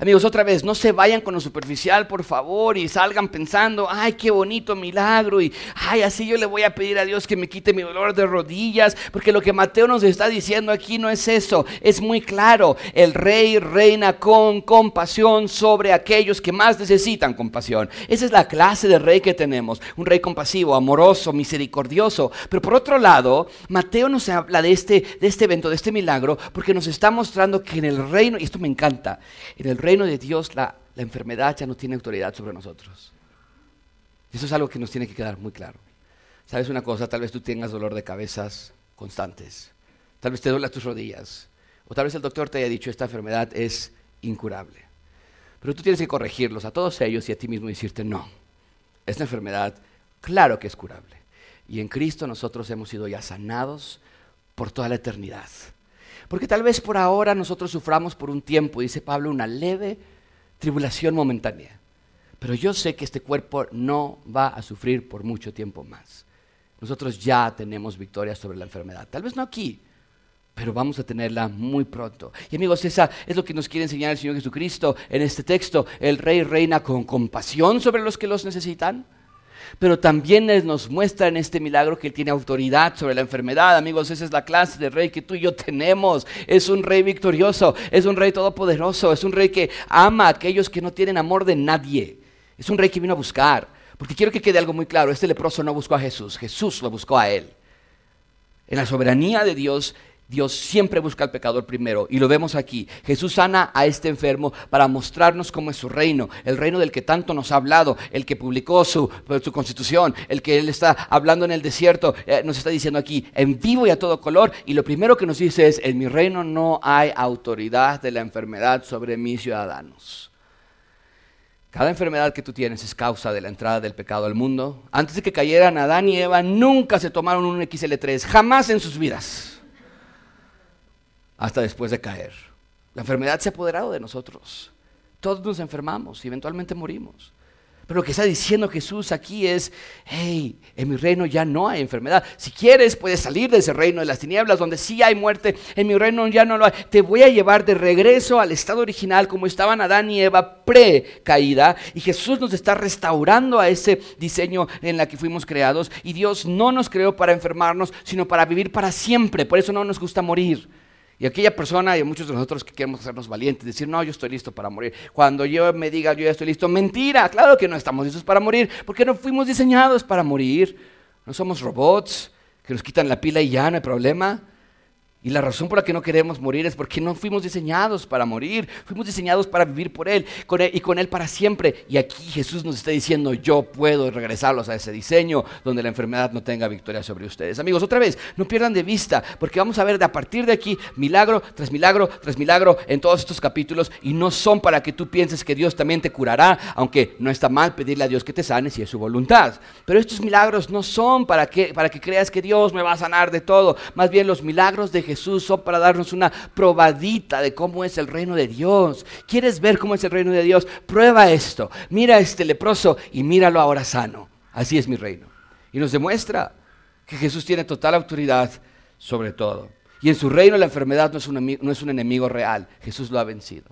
Amigos, otra vez, no se vayan con lo superficial, por favor, y salgan pensando, ay, qué bonito milagro, y ay, así yo le voy a pedir a Dios que me quite mi dolor de rodillas, porque lo que Mateo nos está diciendo aquí no es eso, es muy claro, el rey reina con compasión sobre aquellos que más necesitan compasión. Esa es la clase de rey que tenemos, un rey compasivo, amoroso, misericordioso. Pero por otro lado, Mateo nos habla de este, de este evento, de este milagro, porque nos está mostrando que en el reino, y esto me encanta, en el el reino de Dios la, enfermedad ya no tiene autoridad sobre nosotros. Eso es algo que nos tiene que quedar muy claro. ¿Sabes una cosa? Tal vez tú tengas dolor de cabezas constantes. Tal vez te duela tus rodillas. O tal vez el doctor te haya dicho esta enfermedad es incurable. Pero tú tienes que corregirlos a todos ellos y a ti mismo decirte no. Esta enfermedad, claro que es curable. Y en Cristo nosotros hemos sido ya sanados por toda la eternidad. Porque tal vez por ahora nosotros suframos por un tiempo, dice Pablo, una leve tribulación momentánea. Pero yo sé que este cuerpo no va a sufrir por mucho tiempo más. Nosotros ya tenemos victoria sobre la enfermedad. Tal vez no aquí, pero vamos a tenerla muy pronto. Y amigos, esa es lo que nos quiere enseñar el Señor Jesucristo en este texto. El rey reina con compasión sobre los que los necesitan pero también nos muestra en este milagro que Él tiene autoridad sobre la enfermedad. Amigos, esa es la clase de rey que tú y yo tenemos. Es un rey victorioso, es un rey todopoderoso, es un rey que ama a aquellos que no tienen amor de nadie. Es un rey que vino a buscar. Porque quiero que quede algo muy claro, este leproso no buscó a Jesús, Jesús lo buscó a Él. En la soberanía de Dios, Dios siempre busca al pecador primero y lo vemos aquí. Jesús sana a este enfermo para mostrarnos cómo es su reino, el reino del que tanto nos ha hablado, el que publicó su, su constitución, el que Él está hablando en el desierto, eh, nos está diciendo aquí en vivo y a todo color. Y lo primero que nos dice es, en mi reino no hay autoridad de la enfermedad sobre mis ciudadanos. Cada enfermedad que tú tienes es causa de la entrada del pecado al mundo. Antes de que cayeran Adán y Eva, nunca se tomaron un XL3, jamás en sus vidas hasta después de caer. La enfermedad se ha apoderado de nosotros. Todos nos enfermamos y eventualmente morimos. Pero lo que está diciendo Jesús aquí es, hey, en mi reino ya no hay enfermedad. Si quieres, puedes salir de ese reino de las tinieblas donde sí hay muerte. En mi reino ya no lo hay. Te voy a llevar de regreso al estado original como estaban Adán y Eva pre-caída. Y Jesús nos está restaurando a ese diseño en la que fuimos creados. Y Dios no nos creó para enfermarnos, sino para vivir para siempre. Por eso no nos gusta morir. Y aquella persona y muchos de nosotros que queremos hacernos valientes, decir, no, yo estoy listo para morir. Cuando yo me diga, yo ya estoy listo, mentira, claro que no estamos listos para morir, porque no fuimos diseñados para morir. No somos robots que nos quitan la pila y ya no hay problema. Y la razón por la que no queremos morir es porque no fuimos diseñados para morir, fuimos diseñados para vivir por él, y con Él para siempre. Y aquí Jesús nos está diciendo, yo puedo regresarlos a ese diseño donde la enfermedad no tenga victoria sobre ustedes. Amigos, otra vez, no pierdan de vista, porque vamos a ver de a partir de aquí milagro tras milagro tras milagro en todos estos capítulos y no son para que tú pienses que Dios también te curará, aunque no está mal pedirle a Dios que te sane si es su voluntad. Pero estos milagros no son para que, para que creas que Dios me va a sanar de todo, más bien los milagros de Jesús Jesús son para darnos una probadita de cómo es el reino de Dios. ¿Quieres ver cómo es el reino de Dios? Prueba esto. Mira este leproso y míralo ahora sano. Así es mi reino. Y nos demuestra que Jesús tiene total autoridad sobre todo. Y en su reino la enfermedad no es un, no es un enemigo real. Jesús lo ha vencido.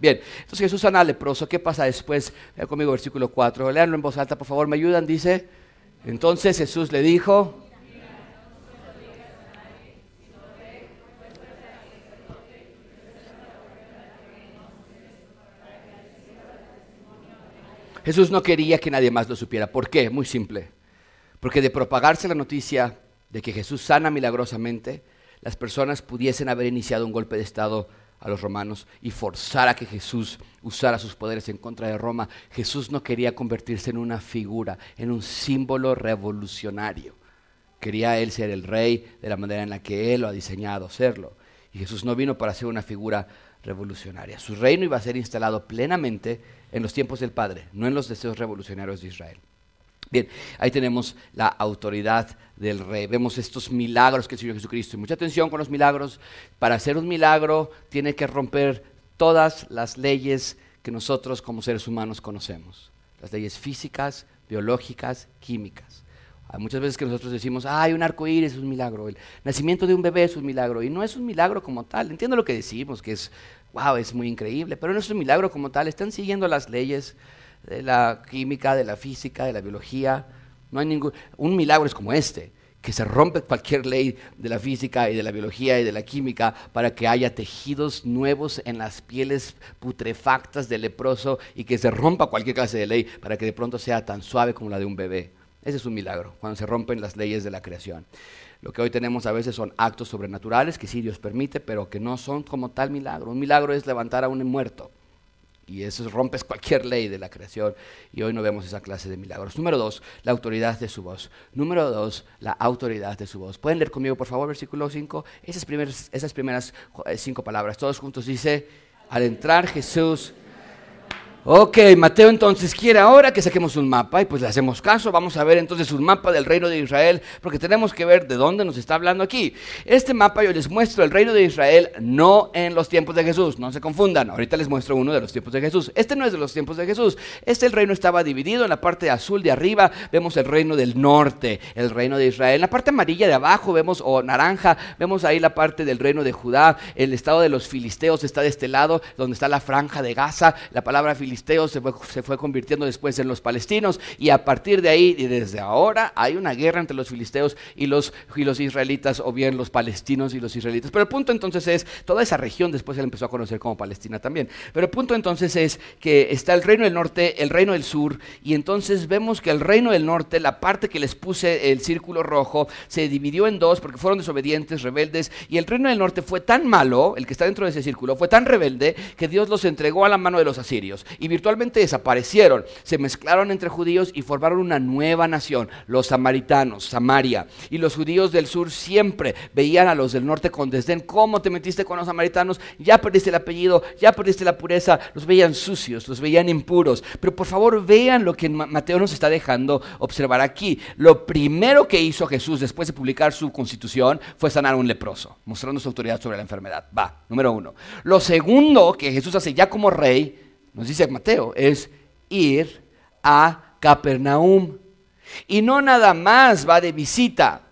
Bien, entonces Jesús sana al leproso. ¿Qué pasa después? Vean conmigo versículo 4. Leanlo en voz alta, por favor. ¿Me ayudan? Dice, entonces Jesús le dijo, Jesús no quería que nadie más lo supiera. ¿Por qué? Muy simple. Porque de propagarse la noticia de que Jesús sana milagrosamente, las personas pudiesen haber iniciado un golpe de Estado a los romanos y forzar a que Jesús usara sus poderes en contra de Roma. Jesús no quería convertirse en una figura, en un símbolo revolucionario. Quería él ser el rey de la manera en la que él lo ha diseñado serlo. Y Jesús no vino para ser una figura revolucionaria. Su reino iba a ser instalado plenamente en los tiempos del Padre, no en los deseos revolucionarios de Israel. Bien, ahí tenemos la autoridad del rey. Vemos estos milagros que el Señor Jesucristo. Y mucha atención con los milagros. Para hacer un milagro tiene que romper todas las leyes que nosotros como seres humanos conocemos. Las leyes físicas, biológicas, químicas. Hay muchas veces que nosotros decimos, ay, un arco iris es un milagro, el nacimiento de un bebé es un milagro, y no es un milagro como tal. Entiendo lo que decimos, que es, wow, es muy increíble, pero no es un milagro como tal. Están siguiendo las leyes de la química, de la física, de la biología. No hay ningún. Un milagro es como este, que se rompe cualquier ley de la física y de la biología y de la química para que haya tejidos nuevos en las pieles putrefactas del leproso y que se rompa cualquier clase de ley para que de pronto sea tan suave como la de un bebé. Ese es un milagro, cuando se rompen las leyes de la creación. Lo que hoy tenemos a veces son actos sobrenaturales que sí Dios permite, pero que no son como tal milagro. Un milagro es levantar a un muerto. Y eso rompes cualquier ley de la creación. Y hoy no vemos esa clase de milagros. Número dos, la autoridad de su voz. Número dos, la autoridad de su voz. ¿Pueden leer conmigo, por favor, versículo 5? Esas primeras, eh, cinco palabras, todos juntos dice, al entrar Jesús Ok, Mateo entonces quiere ahora que saquemos un mapa y pues le hacemos caso. Vamos a ver entonces un mapa del reino de Israel porque tenemos que ver de dónde nos está hablando aquí. Este mapa yo les muestro el reino de Israel no en los tiempos de Jesús, no se confundan. Ahorita les muestro uno de los tiempos de Jesús. Este no es de los tiempos de Jesús. Este el reino estaba dividido en la parte azul de arriba vemos el reino del norte, el reino de Israel. En la parte amarilla de abajo vemos o naranja vemos ahí la parte del reino de Judá. El estado de los filisteos está de este lado donde está la franja de Gaza. La palabra filisteo se fue, se fue, convirtiendo después en los palestinos y a partir de ahí y desde ahora hay una guerra entre los filisteos y los, y los israelitas o bien los palestinos y los israelitas. Pero el punto entonces es, toda esa región después se empezó a conocer como Palestina también. Pero el punto entonces es que está el reino del norte, el reino del sur y entonces vemos que el reino del norte, la parte que les puse el círculo rojo, se dividió en dos porque fueron desobedientes, rebeldes y el reino del norte fue tan malo, el que está dentro de ese círculo, fue tan rebelde que Dios los entregó a la mano de los asirios virtualmente desaparecieron, se mezclaron entre judíos y formaron una nueva nación, los samaritanos, Samaria. Y los judíos del sur siempre veían a los del norte con desdén, ¿cómo te metiste con los samaritanos? Ya perdiste el apellido, ya perdiste la pureza, los veían sucios, los veían impuros. Pero por favor vean lo que Mateo nos está dejando observar aquí. Lo primero que hizo Jesús después de publicar su constitución fue sanar a un leproso, mostrando su autoridad sobre la enfermedad. Va, número uno. Lo segundo que Jesús hace ya como rey nos dice Mateo, es ir a Capernaum. Y no nada más va de visita,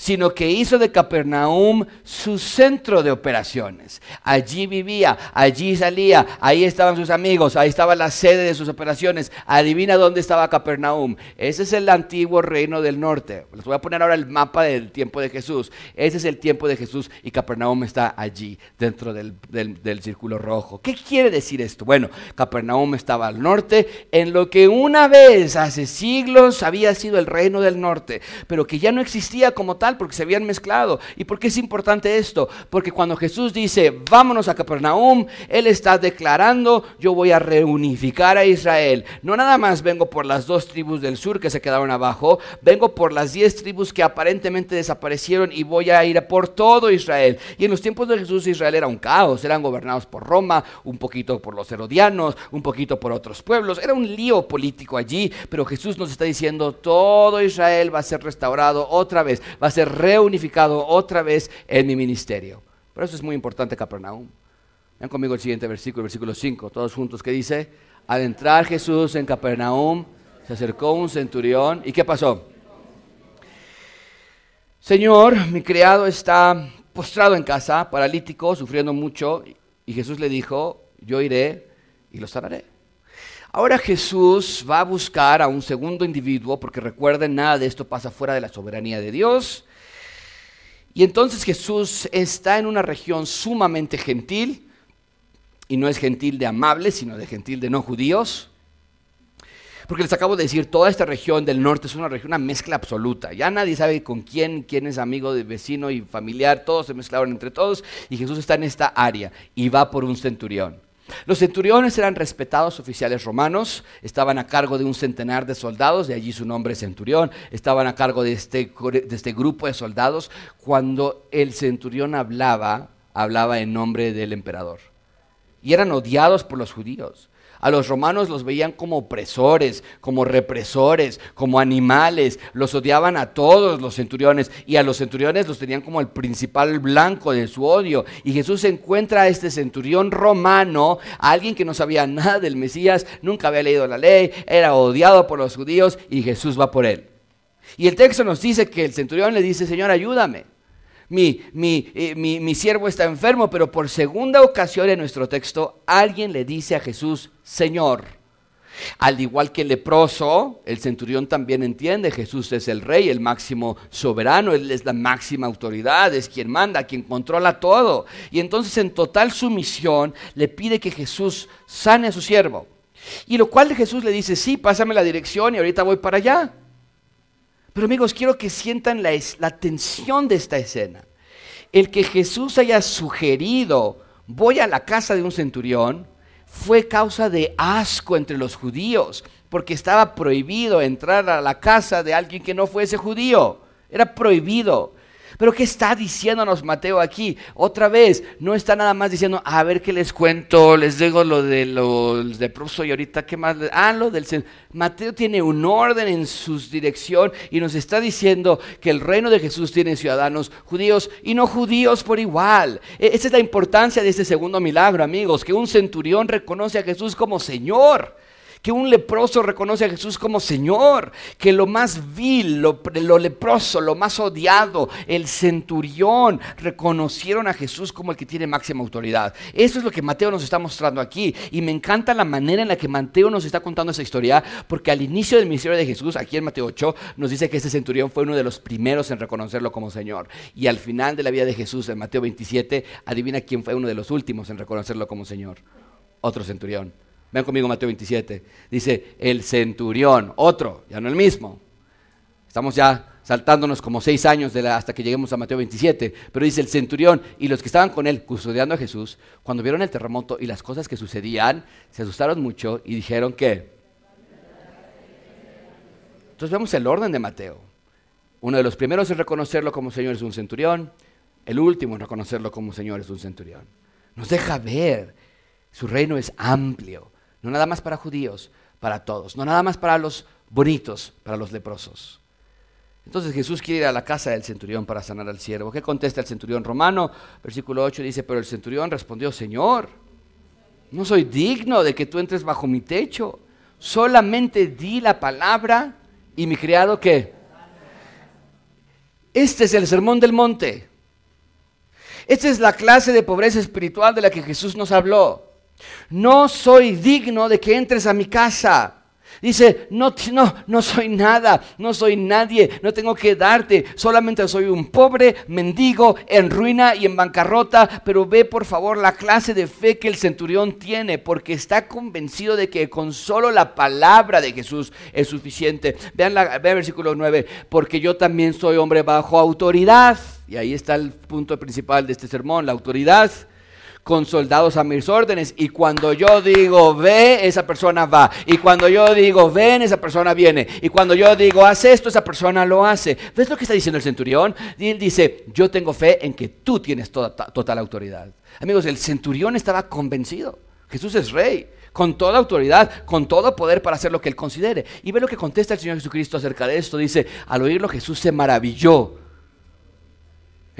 sino que hizo de Capernaum su centro de operaciones. Allí vivía, allí salía, ahí estaban sus amigos, ahí estaba la sede de sus operaciones. Adivina dónde estaba Capernaum. Ese es el antiguo reino del norte. Les voy a poner ahora el mapa del tiempo de Jesús. Ese es el tiempo de Jesús y Capernaum está allí, dentro del, del círculo rojo. ¿Qué quiere decir esto? Bueno, Capernaum estaba al norte, en lo que una vez, hace siglos, había sido el reino del norte, pero que ya no existía como tal porque se habían mezclado. ¿Y por qué es importante esto? Porque cuando Jesús dice, vámonos a Capernaum, Él está declarando, yo voy a reunificar a Israel. No nada más vengo por las dos tribus del sur que se quedaron abajo, vengo por las diez tribus que aparentemente desaparecieron y voy a ir por todo Israel. Y en los tiempos de Jesús Israel era un caos, eran gobernados por Roma, un poquito por los herodianos, un poquito por otros pueblos, era un lío político allí, pero Jesús nos está diciendo, todo Israel va a ser restaurado otra vez, va a ser reunificado otra vez en mi ministerio. Por eso es muy importante Capernaum. Ven conmigo el siguiente versículo, versículo 5, todos juntos, que dice, al entrar Jesús en Capernaum, se acercó un centurión y ¿qué pasó? Señor, mi criado está postrado en casa, paralítico, sufriendo mucho, y Jesús le dijo, yo iré y lo sanaré. Ahora Jesús va a buscar a un segundo individuo, porque recuerden, nada de esto pasa fuera de la soberanía de Dios. Y entonces Jesús está en una región sumamente gentil, y no es gentil de amables, sino de gentil de no judíos. Porque les acabo de decir, toda esta región del norte es una región, una mezcla absoluta. Ya nadie sabe con quién, quién es amigo de vecino y familiar, todos se mezclaron entre todos y Jesús está en esta área y va por un centurión. Los centuriones eran respetados oficiales romanos, estaban a cargo de un centenar de soldados, de allí su nombre centurión, estaban a cargo de este, de este grupo de soldados. Cuando el centurión hablaba, hablaba en nombre del emperador. Y eran odiados por los judíos. A los romanos los veían como opresores, como represores, como animales. Los odiaban a todos los centuriones y a los centuriones los tenían como el principal blanco de su odio. Y Jesús encuentra a este centurión romano, a alguien que no sabía nada del Mesías, nunca había leído la ley, era odiado por los judíos y Jesús va por él. Y el texto nos dice que el centurión le dice, Señor, ayúdame mi, mi, eh, mi, mi siervo está enfermo, pero por segunda ocasión en nuestro texto alguien le dice a Jesús, Señor. Al igual que el leproso, el centurión también entiende, Jesús es el rey, el máximo soberano, Él es la máxima autoridad, es quien manda, quien controla todo. Y entonces en total sumisión le pide que Jesús sane a su siervo. Y lo cual Jesús le dice, sí, pásame la dirección y ahorita voy para allá. Pero amigos, quiero que sientan la, tensión de esta escena. El que Jesús haya sugerido, voy a la casa de un centurión, fue causa de asco entre los judíos, porque estaba prohibido entrar a la casa de alguien que no fuese judío. Era prohibido. Pero ¿qué está diciéndonos Mateo aquí? Otra vez, no está nada más diciendo, a ver qué les cuento, les digo lo de los de Pruso y ahorita qué más. Ah, lo del... Mateo tiene un orden en su dirección y nos está diciendo que el reino de Jesús tiene ciudadanos judíos y no judíos por igual. E, esa es la importancia de este segundo milagro, amigos, que un centurión reconoce a Jesús como Señor que un leproso reconoce a Jesús como Señor, que lo más vil, lo, leproso, lo más odiado, el centurión, reconocieron a Jesús como el que tiene máxima autoridad. Eso es lo que Mateo nos está mostrando aquí. Y me encanta la manera en la que Mateo nos está contando esa historia, porque al inicio del ministerio de Jesús, aquí en Mateo 8, nos dice que ese centurión fue uno de los primeros en reconocerlo como Señor. Y al final de la vida de Jesús, en Mateo 27, adivina quién fue uno de los últimos en reconocerlo como Señor. Otro centurión. Vean conmigo Mateo 27. Dice, el centurión, otro, ya no el mismo. Estamos ya saltándonos como seis años hasta que lleguemos a Mateo 27. Pero dice el centurión y los que estaban con él custodiando a Jesús, cuando vieron el terremoto y las cosas que sucedían, se asustaron mucho y dijeron que... Entonces vemos el orden de Mateo. Uno de los primeros en reconocerlo como Señor es un centurión. El último en reconocerlo como Señor es un centurión. Nos deja ver, su reino es amplio no nada más para judíos, para todos. No nada más para los bonitos, para los leprosos. Entonces Jesús quiere ir a la casa del centurión para sanar al siervo. ¿Qué contesta el centurión romano? Versículo 8 dice, pero el centurión respondió, Señor, no soy digno de que tú entres bajo mi techo. Solamente di la palabra y mi criado qué. Este es el sermón del monte. Esta es la clase de pobreza espiritual de la que Jesús nos habló no soy digno de que entres a mi casa. Dice, no, no, no soy nada, no soy nadie, no tengo que darte, solamente soy un pobre mendigo en ruina y en bancarrota, pero ve por favor la clase de fe que el centurión tiene, porque está convencido de que con solo la palabra de Jesús es suficiente. Vean, la, el versículo 9, porque yo también soy hombre bajo autoridad, y ahí está el punto principal de este sermón, la autoridad con soldados a mis órdenes. Y cuando yo digo ve, esa persona va. Y cuando yo digo ven, esa persona viene. Y cuando yo digo haz esto, esa persona lo hace. ¿Ves lo que está diciendo el centurión? Y él dice, yo tengo fe en que tú tienes toda, total autoridad. Amigos, el centurión estaba convencido. Jesús es rey con toda autoridad, con todo poder para hacer lo que él considere. Y ve lo que contesta el Señor Jesucristo acerca de esto. Dice, al oírlo Jesús se maravilló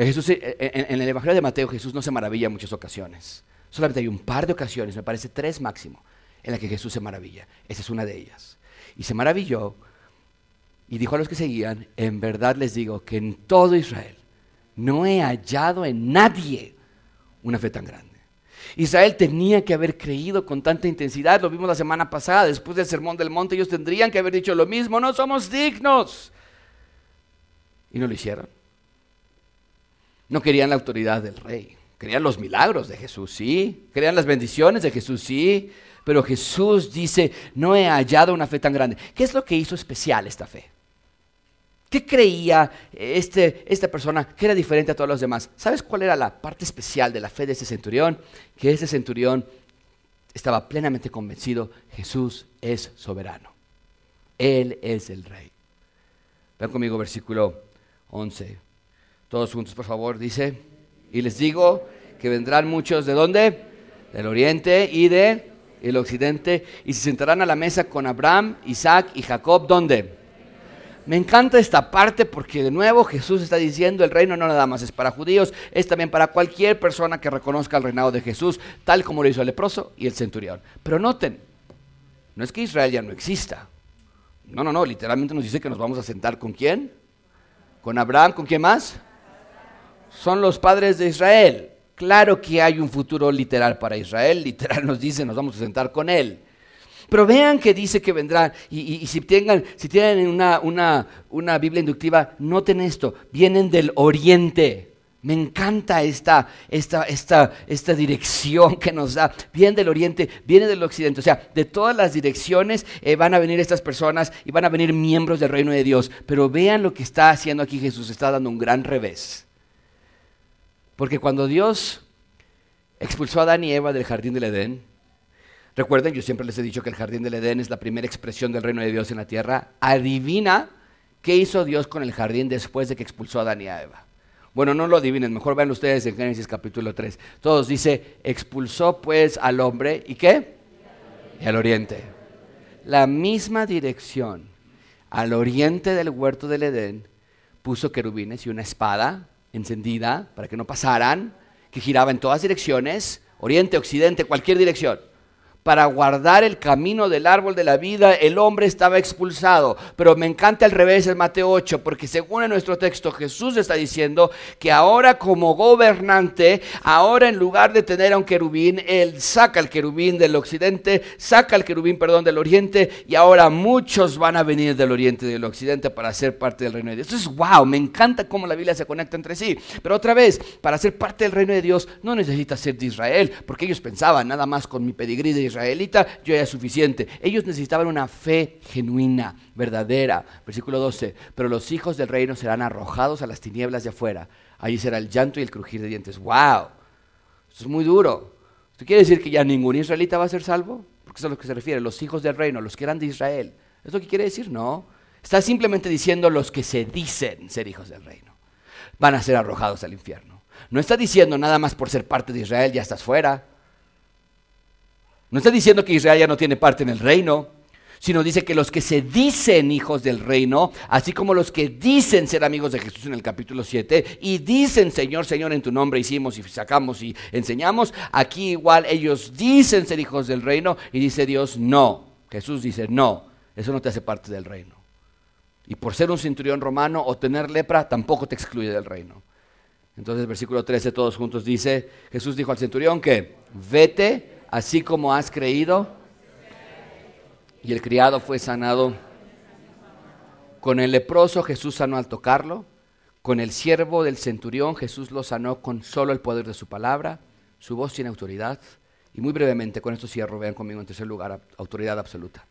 Eh, eh, en, el Evangelio de Mateo Jesús no se maravilla en muchas ocasiones. Solamente hay un par de ocasiones, me parece tres máximo, en las que Jesús se maravilla. Esa es una de ellas. Y se maravilló y dijo a los que seguían, en verdad les digo que en todo Israel no he hallado en nadie una fe tan grande. Israel tenía que haber creído con tanta intensidad, lo vimos la semana pasada, después del Sermón del Monte, ellos tendrían que haber dicho lo mismo, no somos dignos. Y no lo hicieron. No querían la autoridad del rey. Querían los milagros de Jesús, sí. Querían las bendiciones de Jesús, sí. Pero Jesús dice, no he hallado una fe tan grande. ¿Qué es lo que hizo especial esta fe? ¿Qué creía este, esta persona que era diferente a todos los demás? ¿Sabes cuál era la parte especial de la fe de ese centurión? Que ese centurión estaba plenamente convencido, Jesús es soberano. Él es el rey. Vean conmigo versículo 11. Todos juntos, por favor, dice, y les digo que vendrán muchos de dónde? Del oriente y de el occidente, y se sentarán a la mesa con Abraham, Isaac y Jacob, ¿dónde? Me encanta esta parte porque de nuevo Jesús está diciendo el reino no nada más es para judíos, es también para cualquier persona que reconozca el reinado de Jesús, tal como lo hizo el leproso y el centurión. Pero noten, no es que Israel ya no exista. No, no, no, literalmente nos dice que nos vamos a sentar con quién? Con Abraham, ¿con quién más? Son los padres de Israel. Claro que hay un futuro literal para Israel, literal nos dice nos vamos a sentar con él. Pero vean que dice que vendrán. Y, si, tengan, si tienen una, Biblia inductiva, noten esto. Vienen del oriente. Me encanta esta, esta, esta, esta, dirección que nos da. Vienen del oriente, viene del occidente. O sea, de todas las direcciones eh, van a venir estas personas y van a venir miembros del reino de Dios. Pero vean lo que está haciendo aquí Jesús. Está dando un gran revés. Porque cuando Dios expulsó a Adán y Eva del jardín del Edén, Recuerden, yo siempre les he dicho que el jardín del Edén es la primera expresión del reino de Dios en la tierra. Adivina qué hizo Dios con el jardín después de que expulsó a Adán y a Eva. Bueno, no lo adivinen, mejor vean ustedes en Génesis capítulo 3. Todos dice, expulsó pues al hombre, ¿y qué? Y al oriente. La misma dirección, al oriente del huerto del Edén, puso querubines y una espada encendida para que no pasaran, que giraba en todas direcciones, oriente, occidente, cualquier dirección para guardar el camino del árbol de la vida, el hombre estaba expulsado. Pero me encanta al revés el Mateo 8, porque según nuestro texto Jesús está diciendo que ahora como gobernante, ahora en lugar de tener a un querubín, él saca el querubín del occidente, saca el querubín, perdón, del oriente, y ahora muchos van a venir del oriente y del occidente para ser parte del reino de Dios. Eso es wow, me encanta cómo la Biblia se conecta entre sí. Pero otra vez, para ser parte del reino de Dios no necesitas ser de Israel, porque ellos pensaban nada más con mi pedigrí de israelita, yo era suficiente. Ellos necesitaban una fe genuina, verdadera. Versículo 12, pero los hijos del reino serán arrojados a las tinieblas de afuera. Allí será el llanto y el crujir de dientes. ¡Wow! Esto es muy duro. ¿Esto quiere decir que ya ningún israelita va a ser salvo? Porque eso es a lo que se refiere, los hijos del reino, los que eran de Israel. ¿Es lo que quiere decir? No. Está simplemente diciendo los que se dicen ser hijos del reino. Van a ser arrojados al infierno. No está diciendo nada más por ser parte de Israel ya estás fuera. No está diciendo que Israel ya no tiene parte en el reino, sino dice que los que se dicen hijos del reino, así como los que dicen ser amigos de Jesús en el capítulo 7, y dicen, Señor, Señor, en tu nombre hicimos y sacamos y enseñamos, aquí igual ellos dicen ser hijos del reino y dice Dios, no. Jesús dice, no, eso no te hace parte del reino. Y por ser un centurión romano o tener lepra, tampoco te excluye del reino. Entonces, versículo 13, todos juntos dice, Jesús dijo al centurión que, vete así como has creído. Y el criado fue sanado. Con el leproso Jesús sanó al tocarlo. Con el siervo del centurión Jesús lo sanó con solo el poder de su palabra. Su voz tiene autoridad. Y muy brevemente, con esto cierro, vean conmigo en tercer lugar, autoridad absoluta.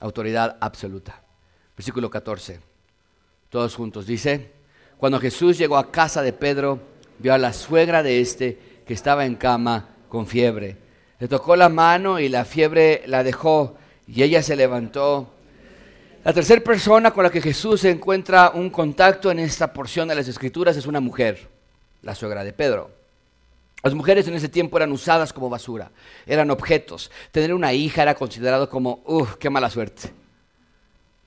Autoridad absoluta. Versículo 14. Todos juntos. Dice, cuando Jesús llegó a casa de Pedro, vio a la suegra de este que estaba en cama con fiebre le tocó la mano y la fiebre la dejó y ella se levantó. La tercera persona con la que Jesús encuentra un contacto en esta porción de las Escrituras es una mujer, la suegra de Pedro. Las mujeres en ese tiempo eran usadas como basura, eran objetos. Tener una hija era considerado como, uff, qué mala suerte.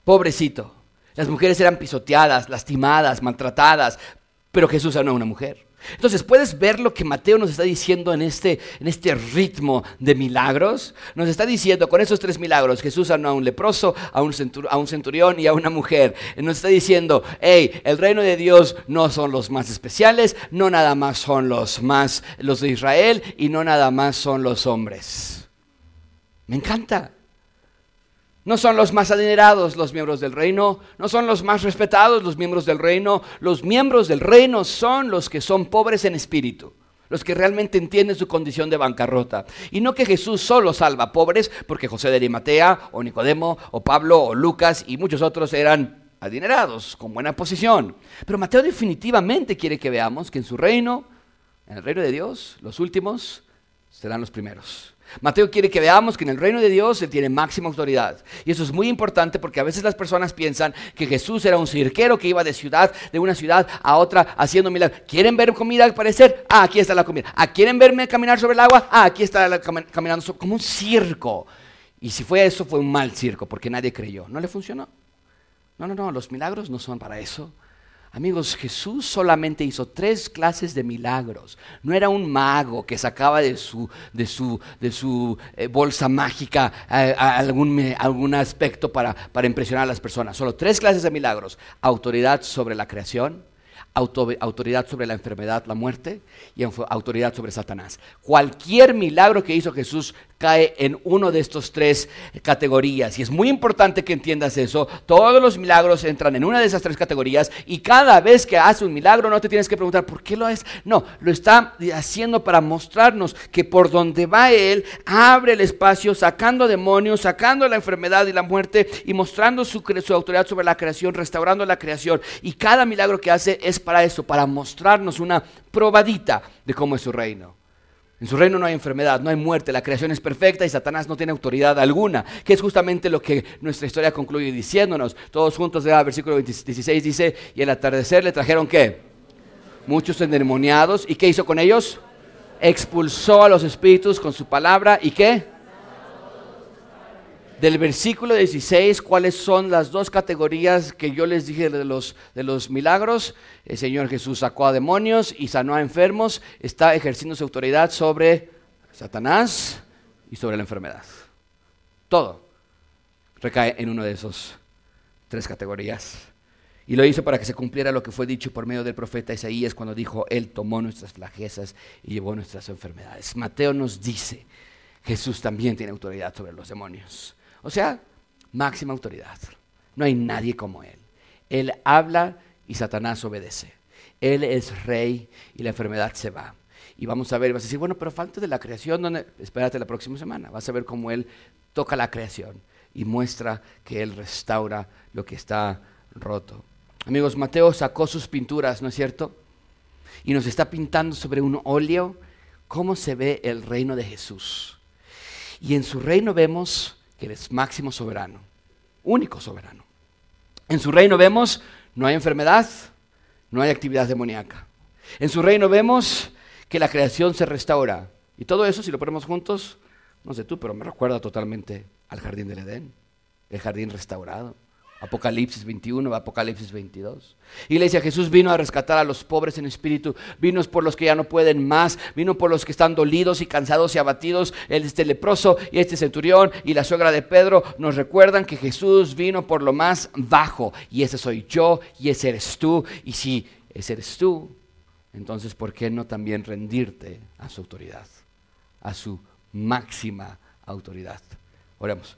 Pobrecito. Las mujeres eran pisoteadas, lastimadas, maltratadas, pero Jesús sanó a una mujer. Entonces, ¿puedes ver lo que Mateo nos está diciendo en este, en este ritmo de milagros? Nos está diciendo, con esos tres milagros, Jesús sanó a un leproso, a un, a un centurión y a una mujer. Nos está diciendo, hey, el reino de Dios no son los más especiales, no nada más son los más, los de Israel y no nada más son los hombres. Me encanta. No son los más adinerados los miembros del reino, no son los más respetados los miembros del reino, los miembros del reino son los que son pobres en espíritu, los que realmente entienden su condición de bancarrota. Y no que Jesús solo salva pobres, porque José de Arimatea, o Nicodemo, o Pablo, o Lucas y muchos otros eran adinerados, con buena posición. Pero Mateo definitivamente quiere que veamos que en su reino, en el reino de Dios, los últimos serán los primeros. Mateo quiere que veamos que en el reino de Dios Él tiene máxima autoridad. Y eso es muy importante porque a veces las personas piensan que Jesús era un cirquero que iba de ciudad, de una ciudad a otra haciendo milagros. ¿Quieren ver comida al parecer? Ah, aquí está la comida. ¿Ah, ¿Quieren verme caminar sobre el agua? Ah, aquí está caminando como un circo. Y si fue eso, fue un mal circo porque nadie creyó. No le funcionó. No, no, no, los milagros no son para eso. Amigos, Jesús solamente hizo tres clases de milagros. No era un mago que sacaba de su, de su, de su eh, bolsa mágica eh, algún, algún, aspecto para, para impresionar a las personas. Solo tres clases de milagros. Autoridad sobre la creación, autoridad sobre la enfermedad, la muerte y autoridad sobre Satanás. Cualquier milagro que hizo Jesús cae en uno de estos tres categorías. Y es muy importante que entiendas eso. Todos los milagros entran en una de esas tres categorías y cada vez que hace un milagro no te tienes que preguntar por qué lo es. No, lo está haciendo para mostrarnos que por donde va Él, abre el espacio, sacando demonios, sacando la enfermedad y la muerte y mostrando su, su autoridad sobre la creación, restaurando la creación. Y cada milagro que hace es para eso, para mostrarnos una probadita de cómo es su reino. En su reino no hay enfermedad, no hay muerte, la creación es perfecta y Satanás no tiene autoridad alguna, que es justamente lo que nuestra historia concluye diciéndonos. Todos juntos, el versículo 16 dice, y al atardecer le trajeron qué? Muchos endemoniados, ¿y qué hizo con ellos? Expulsó a los espíritus con su palabra, ¿y qué? Del versículo 16 cuáles son las dos categorías que yo les dije de los, de los milagros. El Señor Jesús sacó a demonios y sanó a enfermos. Está ejerciendo su autoridad sobre Satanás y sobre la enfermedad. Todo recae en uno de esos tres categorías. Y lo hizo para que se cumpliera lo que fue dicho por medio del profeta Isaías cuando dijo, Él tomó nuestras flajezas y llevó nuestras enfermedades. Mateo nos dice, Jesús también tiene autoridad sobre los demonios. O sea, máxima autoridad. No hay nadie como Él. Él habla y Satanás obedece. Él es rey y la enfermedad se va. Y vamos a ver, vas a decir, bueno, pero falta de la creación, ¿dónde? espérate la próxima semana. Vas a ver cómo Él toca la creación y muestra que Él restaura lo que está roto. Amigos, Mateo sacó sus pinturas, ¿no es cierto? Y nos está pintando sobre un óleo cómo se ve el reino de Jesús. Y en su reino vemos que Él es máximo soberano, único soberano. En su reino vemos, no hay enfermedad, no hay actividad demoníaca. En su reino vemos que la creación se restaura. Y todo eso, si lo ponemos juntos, no sé tú, pero me recuerda totalmente al jardín del Edén, el jardín restaurado. Apocalipsis 21, Apocalipsis 22. Iglesia, Jesús vino a rescatar a los pobres en espíritu, vino por los que ya no pueden más, vino por los que están dolidos y cansados y abatidos. Este leproso y este centurión y la suegra de Pedro nos recuerdan que Jesús vino por lo más bajo y ese soy yo y ese eres tú. Y si ese eres tú, entonces ¿por qué no también rendirte a su autoridad, a su máxima autoridad? Oremos.